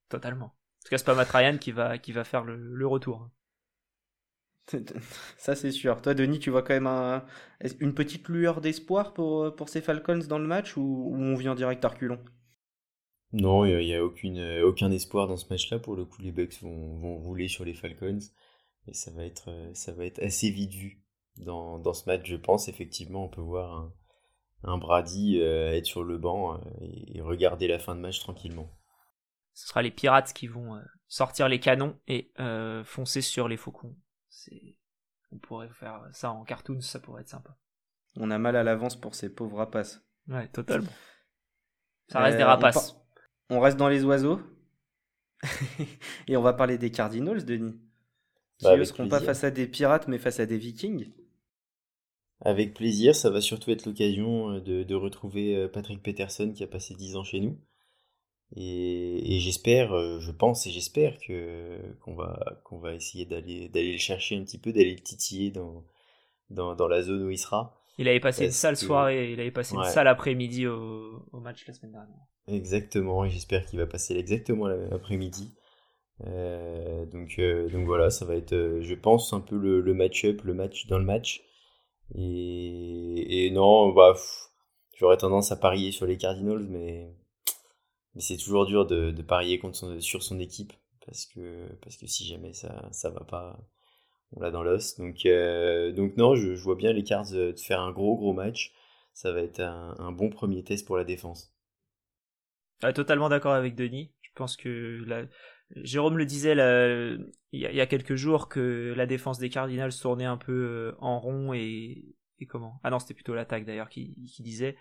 Totalement. En tout cas, c'est pas Matt Ryan qui va, qui va faire le, retour. Ça, c'est sûr. Toi, Denis, tu vois quand même une petite lueur d'espoir pour, pour ces Falcons dans le match ou, on vient direct à reculons? Non, il n'y a, aucune, aucun espoir dans ce match-là. Pour le coup, les Bucks vont, vont rouler sur les Falcons. Et ça va être, ça va être assez vite vu dans, dans ce match, je pense. Effectivement, on peut voir un, un Brady euh, être sur le banc euh, et, regarder la fin de match tranquillement. Ce sera les pirates qui vont euh, sortir les canons et foncer sur les faucons. On pourrait faire ça en cartoon, ça pourrait être sympa. On a mal à l'avance pour ces pauvres rapaces. Ouais, totalement. Ça reste des rapaces. On, reste dans les oiseaux. et on va parler des Cardinals, Denis. Qui bah, ne seront pas face à des pirates, mais face à des vikings. Avec plaisir, ça va surtout être l'occasion euh, de, retrouver euh, Patrick Peterson qui a passé 10 ans chez nous. Et, j'espère, euh, je pense et j'espère que qu'on va qu'on va essayer d'aller d'aller le chercher un petit peu, d'aller le titiller dans, dans, la zone où il sera. Il avait passé une sale soirée, il avait passé une sale après-midi au, match la semaine dernière. Exactement, et j'espère qu'il va passer exactement l'après-midi. donc, donc voilà, ça va être, je pense, un peu le, le match-up, le match dans le match. Et, et non, bah, j'aurais tendance à parier sur les Cardinals, mais, mais c'est toujours dur de, de parier contre sur son équipe parce que, parce que si jamais ça, ça va pas, on l'a dans l'os. Donc, euh, donc non, je, vois bien les Cards de faire un gros gros match. Ça va être un, bon premier test pour la défense. totalement d'accord avec Denis. Je pense que la... Jérôme le disait il, y a, quelques jours que la défense des Cardinals tournait un peu euh, en rond et, comment? Ah non, c'était plutôt l'attaque d'ailleurs qui, disait.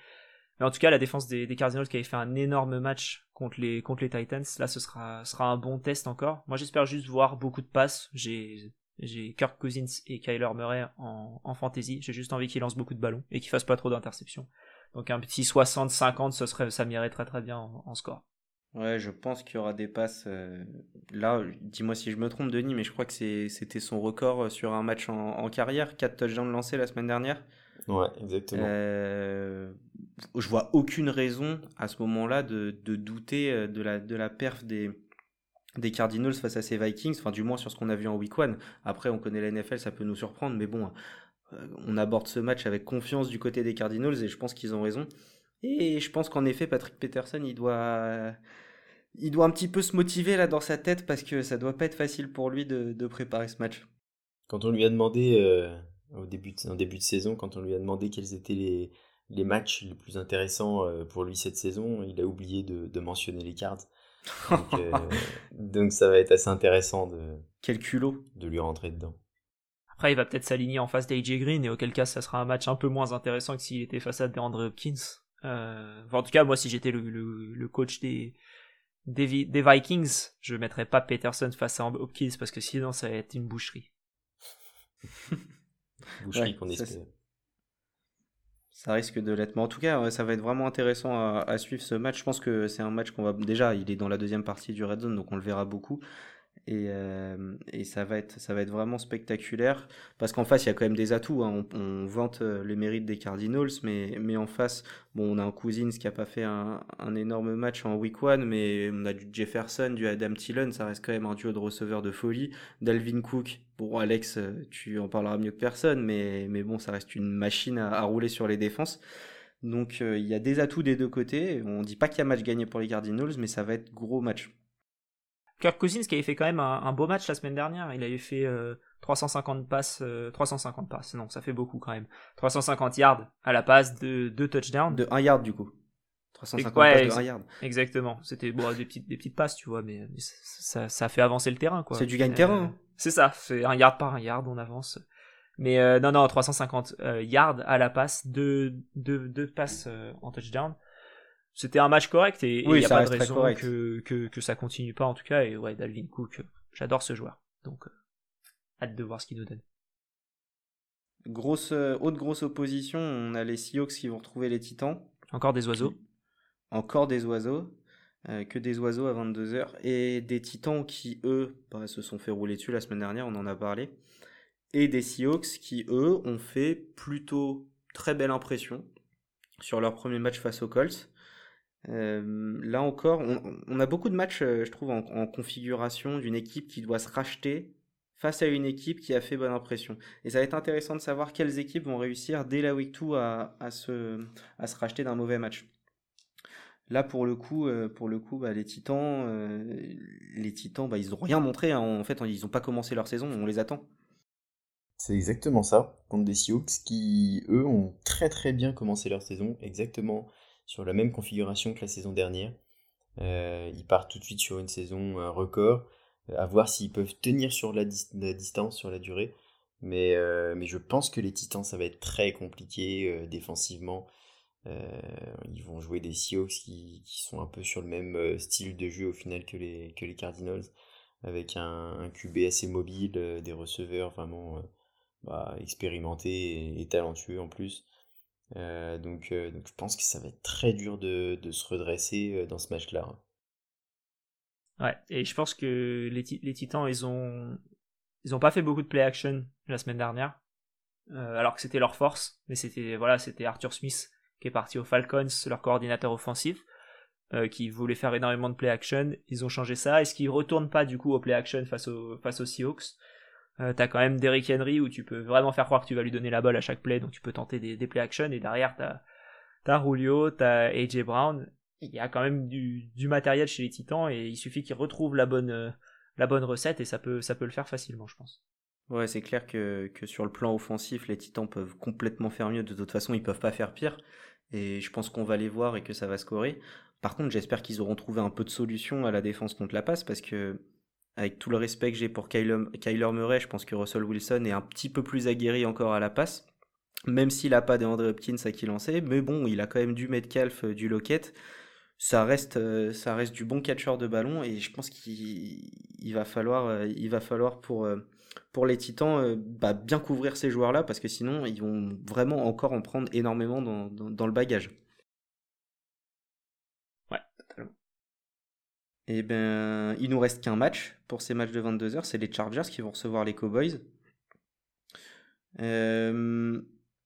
Mais en tout cas, la défense des, Cardinals qui avait fait un énorme match contre les, contre les Titans, là ce sera, sera un bon test encore. Moi j'espère juste voir beaucoup de passes. J'ai j'ai Kirk Cousins et Kyler Murray en, en fantasy. J'ai juste envie qu'ils lancent beaucoup de ballons et qu'ils fassent pas trop d'interceptions. Donc un petit 60-50, ce serait, ça m'irait très très bien en, score. Ouais, je pense qu'il y aura des passes. Euh, là, dis-moi si je me trompe, Denis, mais je crois que c'était son record sur un match en, carrière. 4 touchdowns lancés la semaine dernière. Ouais, exactement. Euh, je vois aucune raison à ce moment-là de, de, douter euh, de la, de la perf des, des Cardinals face à ces Vikings, enfin du moins sur ce qu'on a vu en week 1. Après, on connaît la NFL, ça peut nous surprendre, mais bon, euh, on aborde ce match avec confiance du côté des Cardinals et je pense qu'ils ont raison. Et je pense qu'en effet, Patrick Peterson, il doit, il doit un petit peu se motiver là dans sa tête parce que ça doit pas être facile pour lui de, préparer ce match. Quand on lui a demandé euh, au début de, en début de saison, quand on lui a demandé quels étaient les, les matchs les plus intéressants euh, pour lui cette saison, il a oublié de, de mentionner les Cards. Euh, donc, ça va être assez intéressant de, Quel culot. de lui rentrer dedans. Après, il va peut-être s'aligner en face d'AJ Green, et auquel cas, ça sera un match un peu moins intéressant que s'il était face à DeAndre Hopkins. Euh, en tout cas, moi, si j'étais le, le, coach des, des, Vikings, je mettrais pas Peterson face à Hopkins, parce que sinon, ça va être une boucherie. boucherie qu'on espère ça risque de l'être. Mais en tout cas, ça va être vraiment intéressant à, suivre ce match. Je pense que c'est un match qu'on va. Déjà, il est dans la deuxième partie du Red Zone, donc on le verra beaucoup. Et, euh, et, ça, va être, ça va vraiment spectaculaire. Parce qu'en face, il y a quand même des atouts. Hein. On, vante euh, les mérites des Cardinals, mais, en face, bon, on a un Cousins qui a pas fait un, énorme match en week one, mais on a du Jefferson, du Adam Thielen, ça reste quand même un duo de receveurs de folie. Dalvin Cook, bon, Alex, euh, tu en parleras mieux que personne, mais, mais bon, ça reste une machine à, rouler sur les défenses. Donc il y a des atouts des deux côtés. On dit pas qu'il y a match gagné pour les Cardinals, mais ça va être gros match. Kirk Cousins qui avait fait quand même un, beau match la semaine dernière. Il avait fait 350 euh, passes, 350 euh, passes, non, ça fait beaucoup quand même. 350 yards à la passe de 2 touchdowns. De 1 yard du coup. 350 passes de 1 yard. Exactement. C'était bon, des, petites, des petites passes, tu vois, mais, ça, ça, fait avancer le terrain. quoi. C'est du gain-terrain. Hein. c'est ça, c'est un yard par un yard, on avance. Mais euh, non, non, 350 yards à la passe, 2 deux, deux, passes en touchdown c'était un match correct et il n'y a pas de raison que, que, que, ça continue pas en tout cas. Et ouais, Dalvin Cook, j'adore ce joueur. Donc, euh, hâte de voir ce qu'il nous donne. Grosse, euh, autre grosse opposition, on a les Seahawks qui vont retrouver les Titans. Encore des oiseaux. Encore des oiseaux. Euh, que des oiseaux à 22h. Et des Titans qui, eux, bah, se sont fait rouler dessus la semaine dernière, on en a parlé. Et des Seahawks qui, eux, ont fait plutôt très belle impression sur leur premier match face aux Colts. Euh, là encore, on, a beaucoup de matchs, euh, je trouve, en, configuration d'une équipe qui doit se racheter face à une équipe qui a fait bonne impression. Et ça va être intéressant de savoir quelles équipes vont réussir dès la week 2 à, se, à se racheter d'un mauvais match. Là, pour le coup, euh, pour le coup bah, les Titans, les Titans bah, ils n'ont rien montré. Hein. En fait, ils n'ont pas commencé leur saison, on les attend. C'est exactement ça, contre des Sioux qui, eux, ont très très bien commencé leur saison, exactement sur la même configuration que la saison dernière. Euh, ils partent tout de suite sur une saison euh, record, euh, à voir s'ils peuvent tenir sur la, distance, sur la durée. Mais, je pense que les Titans, ça va être très compliqué défensivement. ils vont jouer des Seahawks qui, sont un peu sur le même style de jeu au final que les, Cardinals, avec un, un QB assez mobile, des receveurs vraiment bah, expérimentés et, talentueux en plus. Euh, donc, euh, donc je pense que ça va être très dur de, se redresser euh, dans ce match-là. Ouais, et je pense que les, Titans, ils ont, ils ont pas fait beaucoup de play action la semaine dernière, alors que c'était leur force, mais c'était voilà, c'était Arthur Smith qui est parti aux Falcons, leur coordinateur offensif, qui voulait faire énormément de play action. Ils ont changé ça. Est-ce qu'ils retournent pas du coup au play action face aux Seahawks? Euh, t'as quand même Derrick Henry où tu peux vraiment faire croire que tu vas lui donner la balle à chaque play, donc tu peux tenter des, play action. Et derrière, t'as as Julio, t'as AJ Brown. Il y a quand même du, du, matériel chez les Titans et il suffit qu'ils retrouvent la bonne, euh, la bonne recette et ça peut, ça peut le faire facilement, je pense. Ouais, c'est clair que, que sur le plan offensif, les Titans peuvent complètement faire mieux. De toute façon, ils peuvent pas faire pire. Et je pense qu'on va les voir et que ça va scorer. Par contre, j'espère qu'ils auront trouvé un peu de solution à la défense contre la passe parce que, avec tout le respect que j'ai pour Kyler, Murray, je pense que Russell Wilson est un petit peu plus aguerri encore à la passe. Même s'il n'a pas DeAndre Hopkins à qui lancer. Mais bon, il a quand même du Metcalf, euh, du Lockett ça reste, euh, ça reste du bon catcheur de ballon et je pense qu'il va falloir, euh, il va falloir pour, les Titans bah, bien couvrir ces joueurs-là parce que sinon ils vont vraiment encore en prendre énormément dans, le bagage. Ouais, totalement. Et eh ben, il nous reste qu'un match pour ces matchs de 22h, c'est les Chargers qui vont recevoir les Cowboys. Euh,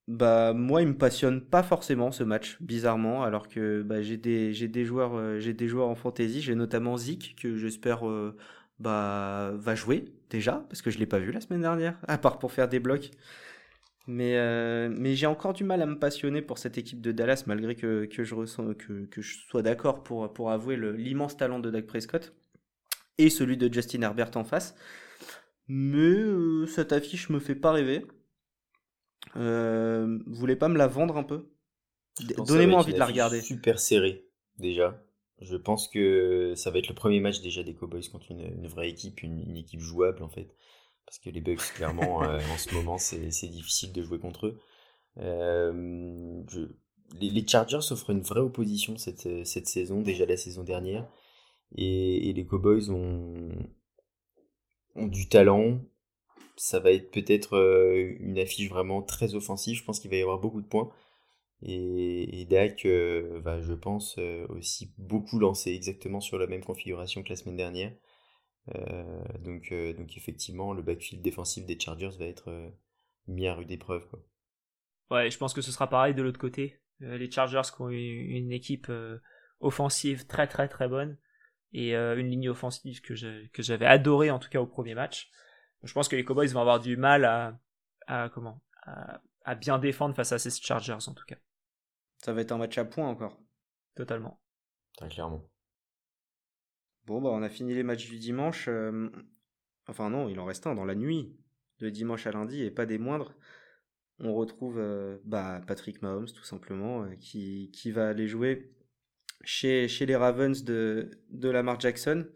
bah moi il me passionne pas forcément ce match bizarrement alors que bah, j'ai des euh, des joueurs en fantasy j'ai notamment Zik que j'espère euh, bah va jouer déjà parce que je l'ai pas vu la semaine dernière à part pour faire des blocs mais euh, mais j'ai encore du mal à me passionner pour cette équipe de Dallas malgré que, que je ressens que, que je sois d'accord pour pour avouer l'immense talent de Dak Prescott et celui de Justin Herbert en face mais cette affiche me fait pas rêver euh, vous voulez pas me la vendre un peu? Donnez-moi envie de la regarder. Super serré, déjà. Je pense que ça va être le premier match déjà des Cowboys contre une, vraie équipe, une, équipe jouable en fait. Parce que les Bucks, clairement, euh, en ce moment, c'est difficile de jouer contre eux. Euh, les, Chargers offrent une vraie opposition cette, cette saison, déjà la saison dernière. Et, et les Cowboys ont, ont du talent, ça va être peut-être euh, une affiche vraiment très offensive. Je pense qu'il va y avoir beaucoup de points. Et, Dak euh, va, je pense, euh, aussi beaucoup lancer exactement sur la même configuration que la semaine dernière. Donc, donc effectivement, le backfield défensif des Chargers va être mis à rude épreuve. Quoi. Ouais, je pense que ce sera pareil de l'autre côté. les Chargers qui ont une équipe offensive très très très bonne et une ligne offensive que j'avais adorée en tout cas au premier match. Je pense que les Cowboys vont avoir du mal à, comment à, bien défendre face à ces Chargers en tout cas. Ça va être un match à points encore. Totalement. Très clairement. Bon bah on a fini les matchs du dimanche. Euh, enfin non, il en reste un dans la nuit de dimanche à lundi et pas des moindres. On retrouve euh, bah, Patrick Mahomes tout simplement euh, qui, va aller jouer chez, chez les Ravens de, de Lamar Jackson.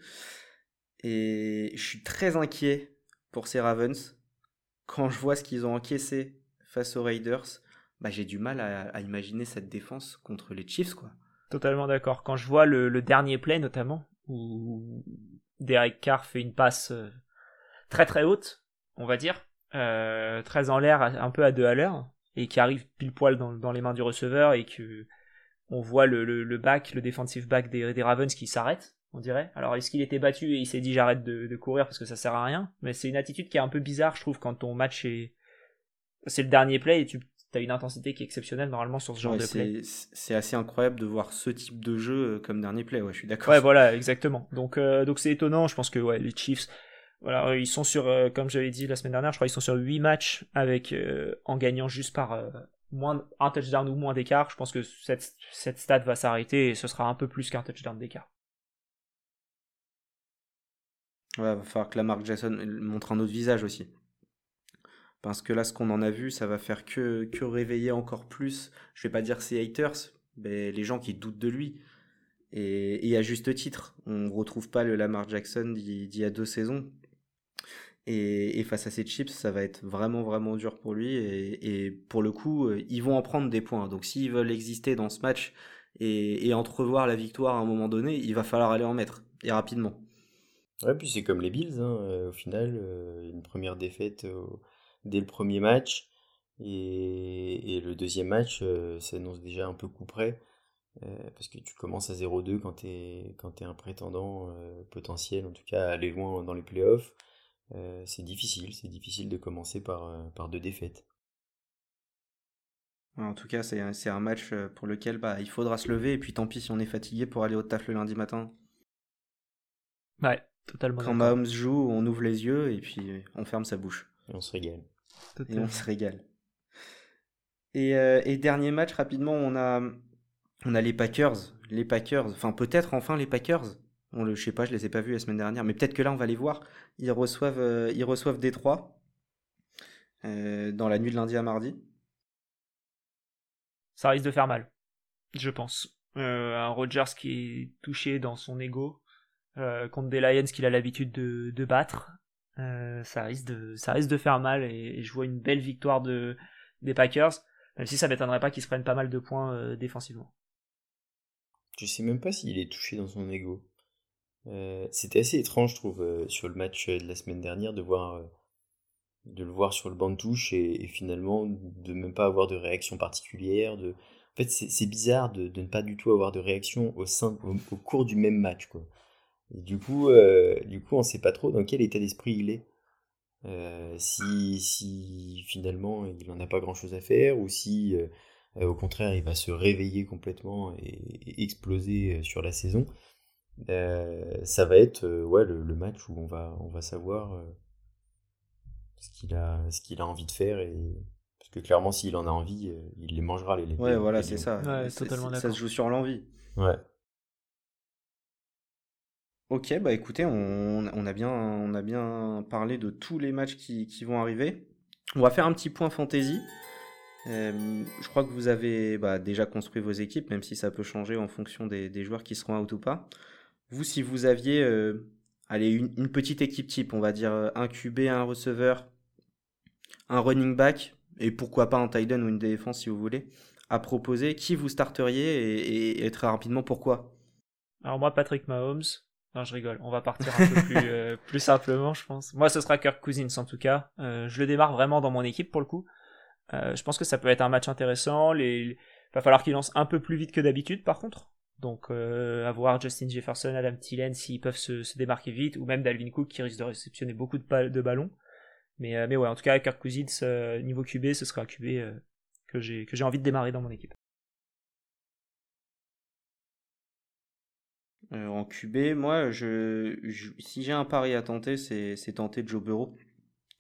Et je suis très inquiet pour ces Ravens, quand je vois ce qu'ils ont encaissé face aux Raiders, bah, j'ai du mal à, imaginer cette défense contre les Chiefs. quoi. Totalement d'accord. Quand je vois le, dernier play notamment, où Derek Carr fait une passe euh, très très haute, on va dire, euh, très en l'air, un peu à deux à l'heure, et qui arrive pile poil dans, les mains du receveur, et que on voit le, back, le defensive back des, des Ravens qui s'arrête, on dirait. Alors est-ce qu'il était battu et il s'est dit j'arrête de, courir parce que ça sert à rien? Mais c'est une attitude qui est un peu bizarre, je trouve, quand ton match est c'est le dernier play et tu as une intensité qui est exceptionnelle normalement sur ce genre de play. C'est assez incroyable de voir ce type de jeu euh, comme dernier play. Ouais, je suis d'accord. Ouais, voilà, exactement. Donc euh, donc c'est étonnant. Je pense que ouais, les Chiefs. Voilà, ils sont sur, euh, comme j'avais dit la semaine dernière, je crois qu'ils sont sur 8 matchs avec en gagnant juste par moins un touchdown ou moins d'écart. Je pense que cette, cette stat va s'arrêter et ce sera un peu plus qu'un touchdown d'écart. Ouais, va falloir que la marque Jason montre un autre visage aussi. Parce que là, ce qu'on en a vu, ça va faire que, que réveiller encore plus, je vais pas dire ses haters, les gens qui doutent de lui. Et, à juste titre, on retrouve pas le Lamar Jackson d'il y a deux saisons. Et, face à ces chips, ça va être vraiment vraiment dur pour lui. Et, pour le coup, euh, ils vont en prendre des points. Donc s'ils veulent exister dans ce match et, entrevoir la victoire à un moment donné, il va falloir aller en mettre. Et rapidement. Ouais, puis c'est comme les Bills, hein, euh, au final, euh, une première défaite dès le premier match, et, et le deuxième match euh, s'annonce déjà un peu coup près, parce que tu commences à 0-2 quand tu es, quand es un prétendant potentiel, en tout cas à aller loin dans les playoffs. c'est difficile, c'est difficile de commencer par, par deux défaites. En tout cas, c'est un match pour lequel bah, il faudra se lever, et puis tant pis si on est fatigué pour aller au taf le lundi matin. Ouais, Totalement. Quand Mahomes joue, on ouvre les yeux et puis on ferme sa bouche. Et on se régale. Et on se régale. Et, euh, et, dernier match, rapidement, on a, on a les Packers. Les Packers, enfin peut-être enfin les Packers. On le, je sais pas, je les ai pas vus la semaine dernière, mais peut-être que là on va les voir. Ils reçoivent, euh, ils reçoivent Détroit euh, dans la nuit de lundi à mardi. Ça risque de faire mal, je pense. Euh, un Rogers qui est touché dans son ego contre des Lions qu'il a l'habitude de, de battre. Ça risque de, ça risque de faire mal et, je vois une belle victoire de des Packers, même si ça m'étonnerait pas qu'ils se prennent pas mal de points défensivement. Je sais même pas s'il est touché dans son ego. Euh, c'était assez étrange, je trouve, euh, sur le match de la semaine dernière, de voir, euh, de le voir sur le banc de touche et, finalement de même pas avoir de réaction particulière. En fait, c'est bizarre de, ne pas du tout avoir de réaction au, cours du même match. Et du coup, du coup, on sait pas trop dans quel état d'esprit il est. si, si finalement il en a pas grand chose à faire ou si au contraire il va se réveiller complètement et exploser sur la saison. Euh, ça va être euh, ouais, le, match où on va, on va savoir euh, ce qu'il a, ce qu'il a envie de faire. Et... Parce que clairement, s'il en a envie, il les mangera. Les, ouais, voilà, c'est ça. totalement ça se joue sur l'envie. Ouais. Ok, bah écoutez, on, a bien, on a bien parlé de tous les matchs qui, vont arriver. On va faire un petit point fantasy. je crois que vous avez bah, déjà construit vos équipes, même si ça peut changer en fonction des, joueurs qui seront out ou pas. Vous, si vous aviez euh, allez, une, petite équipe type, on va dire euh, un QB, un receveur, un running back, et pourquoi pas un tight end ou une défense si vous voulez, à proposer, qui vous starteriez et, très rapidement pourquoi? Alors moi, Patrick Mahomes. Non, je rigole. On va partir un peu plus, euh, plus simplement, je pense. Moi, ce sera Kirk Cousins en tout cas. je le démarre vraiment dans mon équipe pour le coup. je pense que ça peut être un match intéressant. Il va falloir qu'il lance un peu plus vite que d'habitude, par contre. Donc euh, avoir Justin Jefferson, Adam Thielen s'ils peuvent se, démarquer vite, ou même Dalvin Cook qui risque de réceptionner beaucoup de, de ballons. Mais, euh, mais ouais, en tout cas, Kirk Cousins, euh, niveau QB, ce sera un QB euh, que j'ai que j'ai envie de démarrer dans mon équipe. En QB, moi, si j'ai un pari à tenter, c'est tenter Joe Burrow.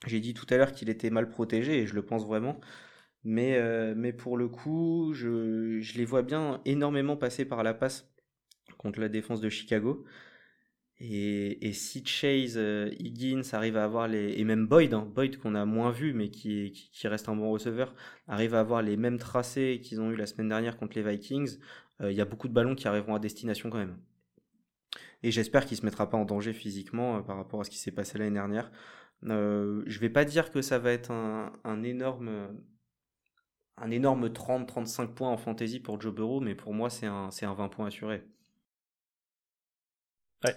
J'ai dit tout à l'heure qu'il était mal protégé et je le pense vraiment. Mais, euh, pour le coup, je, les vois bien énormément passer par la passe contre la défense de Chicago. Et, si Chase, euh, Higgins arrive à avoir les. Et même Boyd, hein, Boyd qu'on a moins vu, mais qui, qui, reste un bon receveur, arrive à avoir les mêmes tracés qu'ils ont eu la semaine dernière contre les Vikings, euh, il y a beaucoup de ballons qui arriveront à destination quand même. Et j'espère qu'il se mettra pas en danger physiquement par rapport à ce qui s'est passé l'année dernière. Euh, je vais pas dire que ça va être un, un énorme un énorme 30-35 points en fantasy pour Joe Burrow, mais pour moi, c'est un, un 20 points assuré.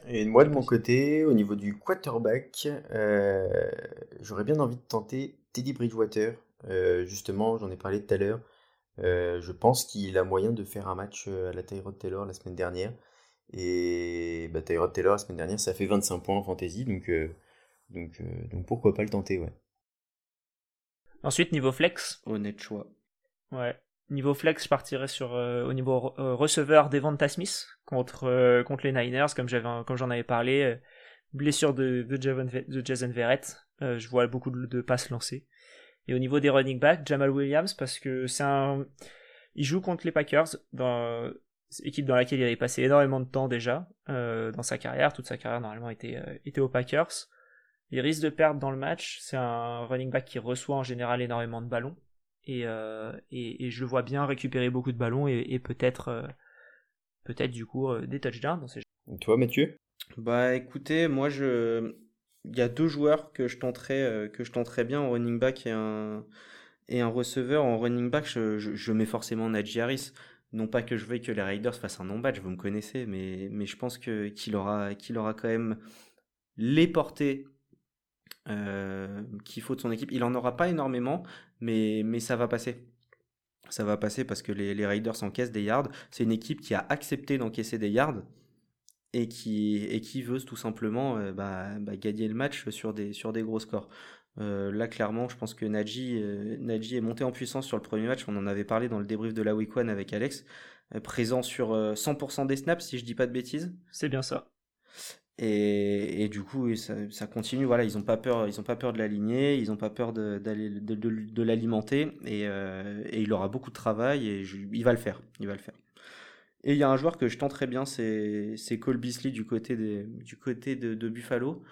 Et moi, de mon côté, au niveau du quarterback, euh, j'aurais bien envie de tenter Teddy Bridgewater. Euh, justement, j'en ai parlé tout à l'heure. Euh, je pense qu'il a moyen de faire un match à la Tyrod Taylor la semaine dernière. Et bah, Tyrod Taylor la semaine dernière, ça fait 25 points en fantasy, donc, donc, donc pourquoi pas le tenter, ouais. Ensuite, niveau flex. Honnête choix. Ouais. Niveau flex, je partirais sur euh, au niveau euh, receveur Devonta Smith contre euh, contre les Niners, comme j'avais comme j'en avais parlé. blessure de de, Jason Verrett. je vois beaucoup de, passes lancées. Et au niveau des running backs, Jamal Williams parce que c'est un il joue contre les Packers dans équipe dans laquelle il avait passé énormément de temps déjà dans sa carrière. Toute sa carrière normalement était était aux Packers. Il risque de perdre dans le match. C'est un running back qui reçoit en général énormément de ballons. Euh, et, et, je le vois bien récupérer beaucoup de ballons et, peut-être euh, peut-être du coup euh, des touchdowns dans ces jeux. Toi Mathieu? Bah écoutez, moi je il y a deux joueurs que je tenterais que je tenterais bien en running back et un et un receveur en running back, je, je, mets forcément Najee Harris. Non pas que je veuille que les Raiders fassent un non-badge, vous me connaissez, mais, je pense que qu'il aura, qu'il aura quand même les portées euh, qu'il faut de son équipe. Il en aura pas énormément, mais, ça va passer. Ça va passer parce que les, les Raiders encaissent des yards. C'est une équipe qui a accepté d'encaisser des yards et qui, et veut tout simplement euh, bah, bah, gagner le match sur des gros scores. Euh, là, clairement, je pense que Najee, est monté en puissance sur le premier match. On en avait parlé dans le débrief de la Week One avec Alex. présent sur 100% des snaps, si je dis pas de bêtises. C'est bien ça. Et, et, du coup, ça, ça, continue. Voilà, ils n'ont pas peur, ils ont pas peur de l'aligner, ils n'ont pas peur de, d'aller de, de, de l'alimenter. Et, euh, et, il aura beaucoup de travail et il va le faire. Il va le faire. Et il y a un joueur que je tenterais bien, c'est Cole Beasley du côté, des, du côté de, de, Buffalo,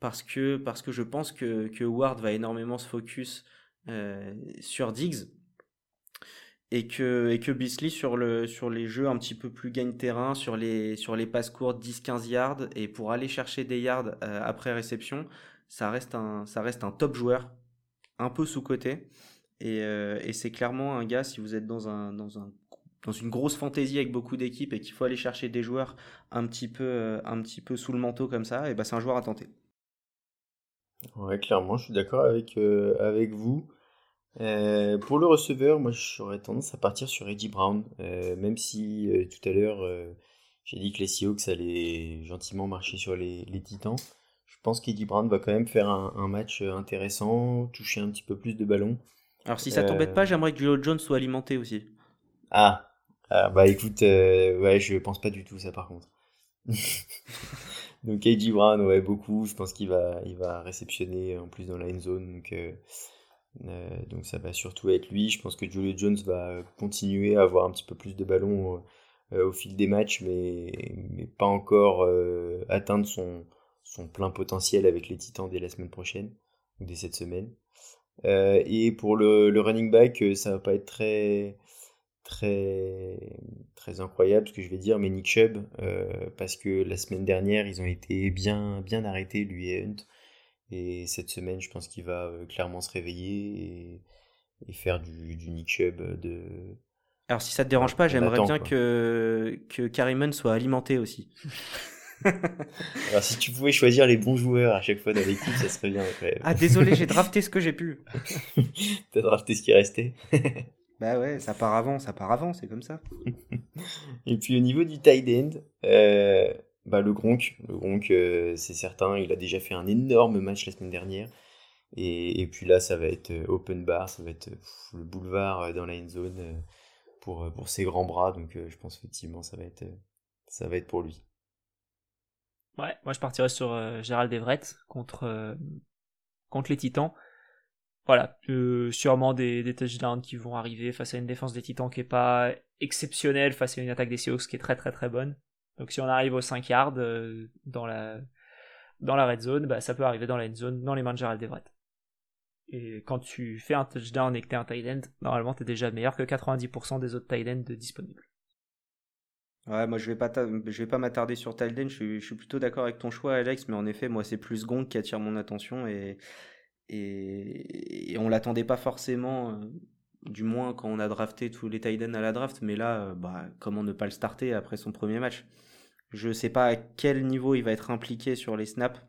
parce que, parce que je pense que, que Ward va énormément se focus euh, sur Diggs, et que, et que Beasley sur, le, sur les jeux un petit peu plus gagne-terrain, sur les, sur les passes courtes 10-15 yards, et pour aller chercher des yards euh, après réception, ça reste, un, ça reste un top joueur, un peu sous-côté. Et, euh, et c'est clairement un gars, si vous êtes dans, un, dans, un, dans une grosse fantaisie avec beaucoup d'équipes et qu'il faut aller chercher des joueurs un petit peu, un petit peu sous le manteau comme ça, et ben c'est un joueur à tenter. Ouais, clairement, je suis d'accord avec, avec vous. Euh, pour le receveur, moi j'aurais tendance à partir sur Eddie Brown, euh, même si euh, tout à l'heure j'ai dit que les Seahawks allaient gentiment marcher sur les, Titans. Je pense qu'Eddie Brown va quand même faire un, match intéressant, toucher un petit peu plus de ballons. Alors si ça t'embête pas, j'aimerais que Julio Jones soit alimenté aussi. Ah, ah bah écoute, ouais, je pense pas du tout ça par contre. donc Eddie Brown, ouais, beaucoup. Je pense qu'il va, réceptionner en plus dans la end zone. Donc euh, donc ça va surtout être lui. Je pense que Julio Jones va continuer à avoir un petit peu plus de ballons euh, au fil des matchs, mais, pas encore euh, atteindre son, son plein potentiel avec les Titans dès la semaine prochaine, ou dès cette semaine. et pour le, le, running back, ça va pas être très très très incroyable ce que je vais dire, mais Nick Chubb, parce que la semaine dernière ils ont été bien bien arrêtés lui et Hunt. Et cette semaine, je pense qu'il va euh, clairement se réveiller et, faire du, du Nick Chubb de. Alors, si ça te dérange pas, j'aimerais bien que, que Kariman soit alimenté aussi. Alors, si tu pouvais choisir les bons joueurs à chaque fois dans l'équipe, ça serait bien. Ah, désolé, j'ai drafté ce que j'ai pu. T'as drafté ce qui restait Bah ouais, ça part avant, ça part avant, c'est comme ça. Et puis au niveau du tight end, euh, bah, le Gronk, le Gronk euh, c'est certain, il a déjà fait un énorme match la semaine dernière. Et, et puis là, ça va être euh, open bar, ça va être le boulevard dans la end zone pour, pour ses grands bras. Donc je pense effectivement, ça va être, ça va être pour lui. Ouais, moi je partirais sur Gérald Everett contre, contre les Titans. Voilà, sûrement des, des touchdowns qui vont arriver face à une défense des Titans qui est pas exceptionnelle, face à une attaque des Seahawks qui est très très très bonne. Donc si on arrive aux 5 yards euh, dans, la, dans la red zone, bah, ça peut arriver dans la end zone, dans les mains de Gerald Everett. Et quand tu fais un touchdown et que tu es un tight end, normalement tu es déjà meilleur que 90% des autres tight ends disponibles. Ouais, moi je vais pas, je vais pas m'attarder sur tight end, je suis, plutôt d'accord avec ton choix Alex, mais en effet moi c'est plus Gong qui attire mon attention et, et, on l'attendait pas forcément, euh, du moins quand on a drafté tous les tight à la draft, mais là, euh, bah, comment ne pas le starter après son premier match? Je ne sais pas à quel niveau il va être impliqué sur les snaps.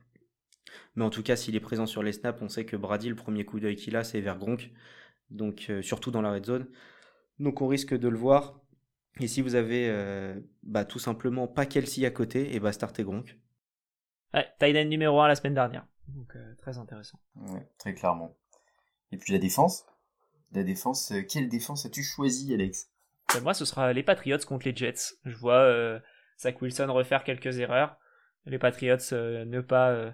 Mais en tout cas, s'il est présent sur les snaps, on sait que Brady, le premier coup d'œil qu'il a, c'est vers Gronk. Donc, euh, surtout dans la red zone. Donc, on risque de le voir. Et si vous avez bah, tout simplement pas Kelsey à côté, et bah startez Gronk. Ouais, tight numéro 1 la semaine dernière. Donc, euh, très intéressant. Ouais, très clairement. Et puis la défense La défense, quelle défense as-tu choisi, Alex? Ben, Moi, ce sera les Patriots contre les Jets. Je vois Zach Wilson refaire quelques erreurs, les Patriots euh, ne pas euh,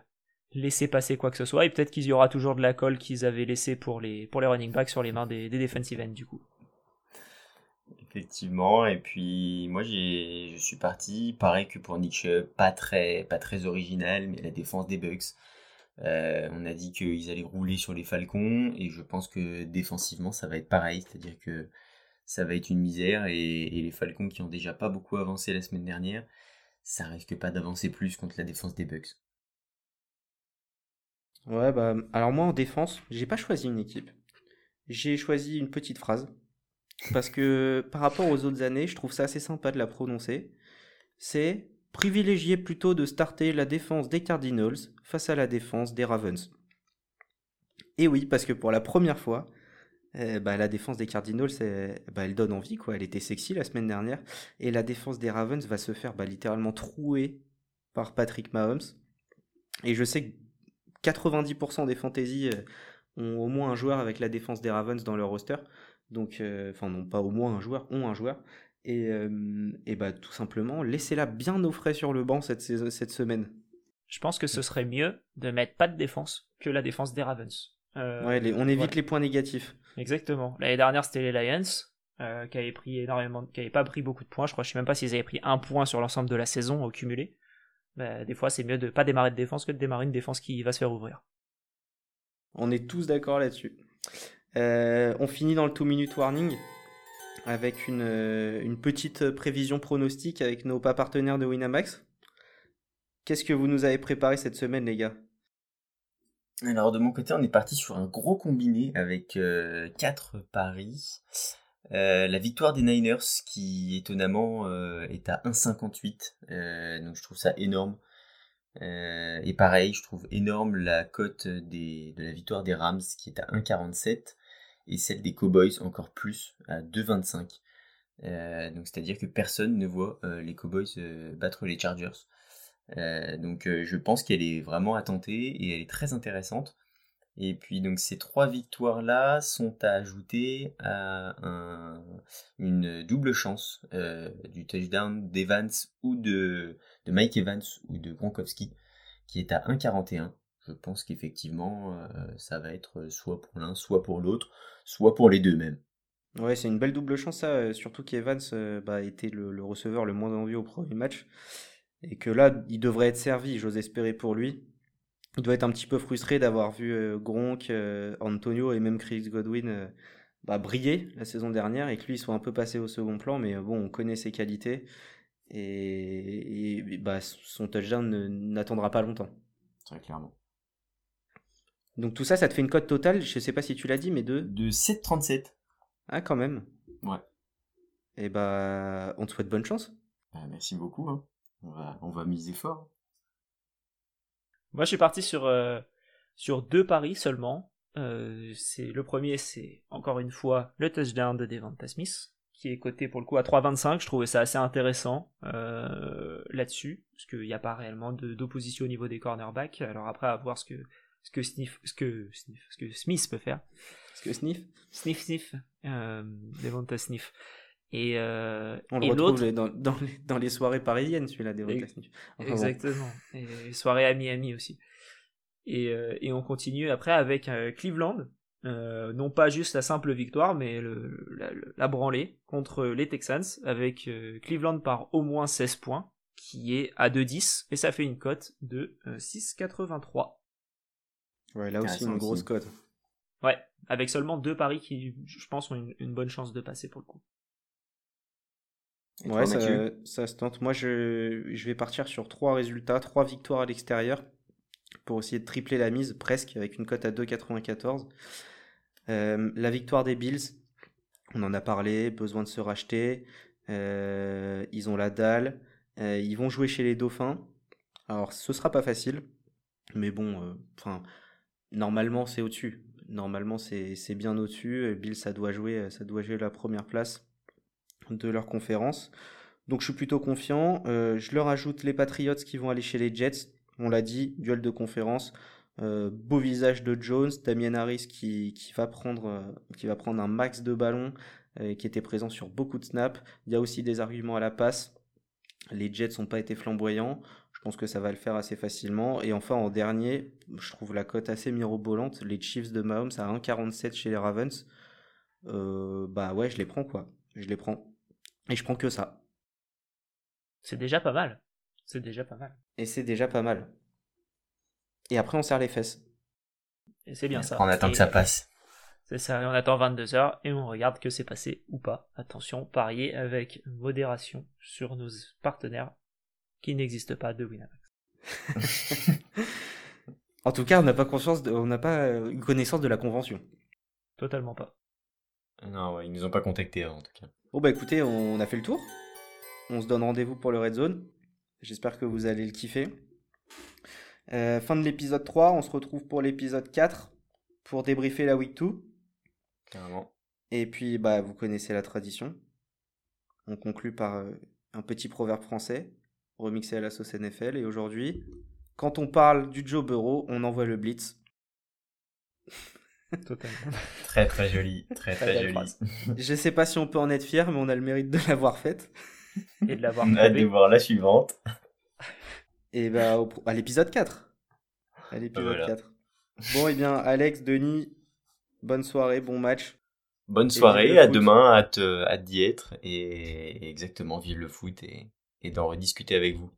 laisser passer quoi que ce soit, et peut-être qu'il y aura toujours de la colle qu'ils avaient laissé pour les, pour les running backs sur les mains des, des defensive ends du coup. Effectivement, et puis moi j'ai, je suis parti, pareil que pour Nick pas très, pas très original, mais la défense des Bucks. Euh, on a dit qu'ils allaient rouler sur les Falcons, et je pense que défensivement ça va être pareil, c'est-à-dire que ça va être une misère. Et, les Falcons qui ont déjà pas beaucoup avancé la semaine dernière, ça risque pas d'avancer plus contre la défense des Bucks. Ouais, bah, alors moi en défense, j'ai pas choisi une équipe. J'ai choisi une petite phrase. Parce que par rapport aux autres années, je trouve ça assez sympa de la prononcer. C'est privilégier plutôt de starter la défense des Cardinals face à la défense des Ravens. Et oui, parce que pour la première fois, eh, bah, la défense des Cardinals, bah, elle donne envie, quoi. Elle était sexy la semaine dernière. Et la défense des Ravens va se faire bah, littéralement trouer par Patrick Mahomes. Et je sais que 90% des fantaisies euh, ont au moins un joueur avec la défense des Ravens dans leur roster. Donc, euh, enfin, non pas au moins un joueur, ont un joueur. Et, euh, et bah, tout simplement, laissez-la bien au frais sur le banc cette, cette semaine. Je pense que ce serait mieux de mettre pas de défense que la défense des Ravens. ouais, on évite les points négatifs. Exactement. L'année dernière, c'était les Lions. qui avait pris énormément, qui avait pas pris beaucoup de points. Je crois, je sais même pas s'ils avaient pris un point sur l'ensemble de la saison au cumulé. Des fois, c'est mieux de pas démarrer de défense que de démarrer une défense qui va se faire ouvrir. On est tous d'accord là-dessus. on finit dans le two minute warning avec une, une, petite prévision pronostique avec nos pas partenaires de Winamax. Qu'est-ce que vous nous avez préparé cette semaine, les gars? Alors, de mon côté, on est parti sur un gros combiné avec 4 euh, paris. Euh, la victoire des Niners qui étonnamment euh, est à 1,58. donc je trouve ça énorme. et pareil, je trouve énorme la cote de la victoire des Rams qui est à 1,47 et celle des Cowboys encore plus à 2,25. donc c'est-à-dire que personne ne voit les Cowboys battre les Chargers. Euh, donc euh, je pense qu'elle est vraiment à tenter et elle est très intéressante. Et puis donc ces trois victoires là sont à ajouter à une double chance euh, du touchdown d'Evans ou de, Mike Evans ou de Gronkowski qui est à 1,41. Je pense qu'effectivement ça va être soit pour l'un, soit pour l'autre, soit pour les deux même. Ouais, c'est une belle double chance ça, surtout qu'Evans bah, était le, le, receveur le moins envie au premier match. Et que là, il devrait être servi, j'ose espérer pour lui. Il doit être un petit peu frustré d'avoir vu euh, Gronk, euh, Antonio et même Chris Godwin euh, bah, briller la saison dernière et que lui soit un peu passé au second plan. Mais bon, on connaît ses qualités et, bah, son touchdown n'attendra pas longtemps. Très clairement. Donc tout ça, ça te fait une cote totale, je sais pas si tu l'as dit, mais de... De 7,37. Ah quand même. Ouais. Et bah, on te souhaite bonne chance. Bah, merci beaucoup. Hein. On va, on va miser fort. Moi, je suis parti sur, euh, sur deux paris seulement. Euh, c'est le premier, c'est encore une fois le touchdown de Devonta Smith, qui est coté pour le coup à 3,25. Je trouvais ça assez intéressant euh, là-dessus, parce qu'il n'y a pas réellement d'opposition au niveau des cornerbacks. Alors après, à voir ce que ce que Sniff, ce que Sniff, ce que Smith peut faire. Ce que Sniff, Sniff, Sniff, euh, Devonta Sniff. Et, euh, on le retrouve dans, dans, les, dans, les, soirées parisiennes, celui-là, des Exactement. Et les soirées à Miami aussi. Et, euh, et on continue après avec euh, Cleveland. Euh, non pas juste la simple victoire, mais le, la, la, branlée contre les Texans avec Cleveland par au moins 16 points, qui est à 2,10 et ça fait une cote de 6,83. Ouais, là aussi une grosse cote. Ouais, avec seulement deux paris qui, je pense, ont une, une bonne chance de passer pour le coup ouais, ça, se tente. Moi, je, je vais partir sur trois résultats, trois victoires à l'extérieur pour essayer de tripler la mise presque avec une cote à 2,94. Euh, la victoire des Bills, on en a parlé, besoin de se racheter. Euh, ils ont la dalle. Euh, ils vont jouer chez les Dauphins. Alors, ce sera pas facile, mais bon, enfin, normalement c'est au-dessus. Normalement c'est bien au-dessus. Bills, ça doit jouer, ça doit jouer la première place de leur conférence. Donc je suis plutôt confiant. Euh, je leur ajoute les Patriots qui vont aller chez les Jets. On l'a dit, duel de conférence. Euh, beau visage de Jones, Damien Harris qui, qui, va prendre, euh, qui va prendre un max de ballons, qui était présent sur beaucoup de snaps. Il y a aussi des arguments à la passe. Les Jets n'ont pas été flamboyants. Je pense que ça va le faire assez facilement. Et enfin, en dernier, je trouve la cote assez mirobolante. Les Chiefs de Mahomes à 1,47 chez les Ravens. bah ouais, je les prends quoi. Je les prends. Et je prends que ça. C'est déjà pas mal. C'est déjà pas mal. Et c'est déjà pas mal. Et après, on serre les fesses. Et c'est bien ça. On attend que ça passe. C'est ça, et on attend 22 heures et on regarde que c'est passé ou pas. Attention, parier avec modération sur nos partenaires qui n'existent pas de Winamax. en tout cas, on n'a pas conscience, on n'a pas une connaissance de la convention. Totalement pas. Non, ouais, ils nous ont pas contactés en tout cas. Bon bah écoutez, on a fait le tour. On se donne rendez-vous pour le Red Zone. J'espère que vous allez le kiffer. Euh, fin de l'épisode 3, on se retrouve pour l'épisode 4 pour débriefer la week 2. Carrément. Et puis bah vous connaissez la tradition. On conclut par euh, un petit proverbe français remixé à la sauce NFL et aujourd'hui, quand on parle du Joe Burrow, on envoie le blitz. Totalement. très très joli, très très, joli. Je sais pas si on peut en être fier, mais on a le mérite de l'avoir faite. Et de l'avoir On a de voir la suivante. Et bah, à l'épisode 4. À l'épisode 4. Bon, et eh bien, Alex, Denis, bonne soirée, bon match. Bonne soirée, à demain, hâte, hâte d'y être et exactement, vive le foot et, et d'en rediscuter avec vous.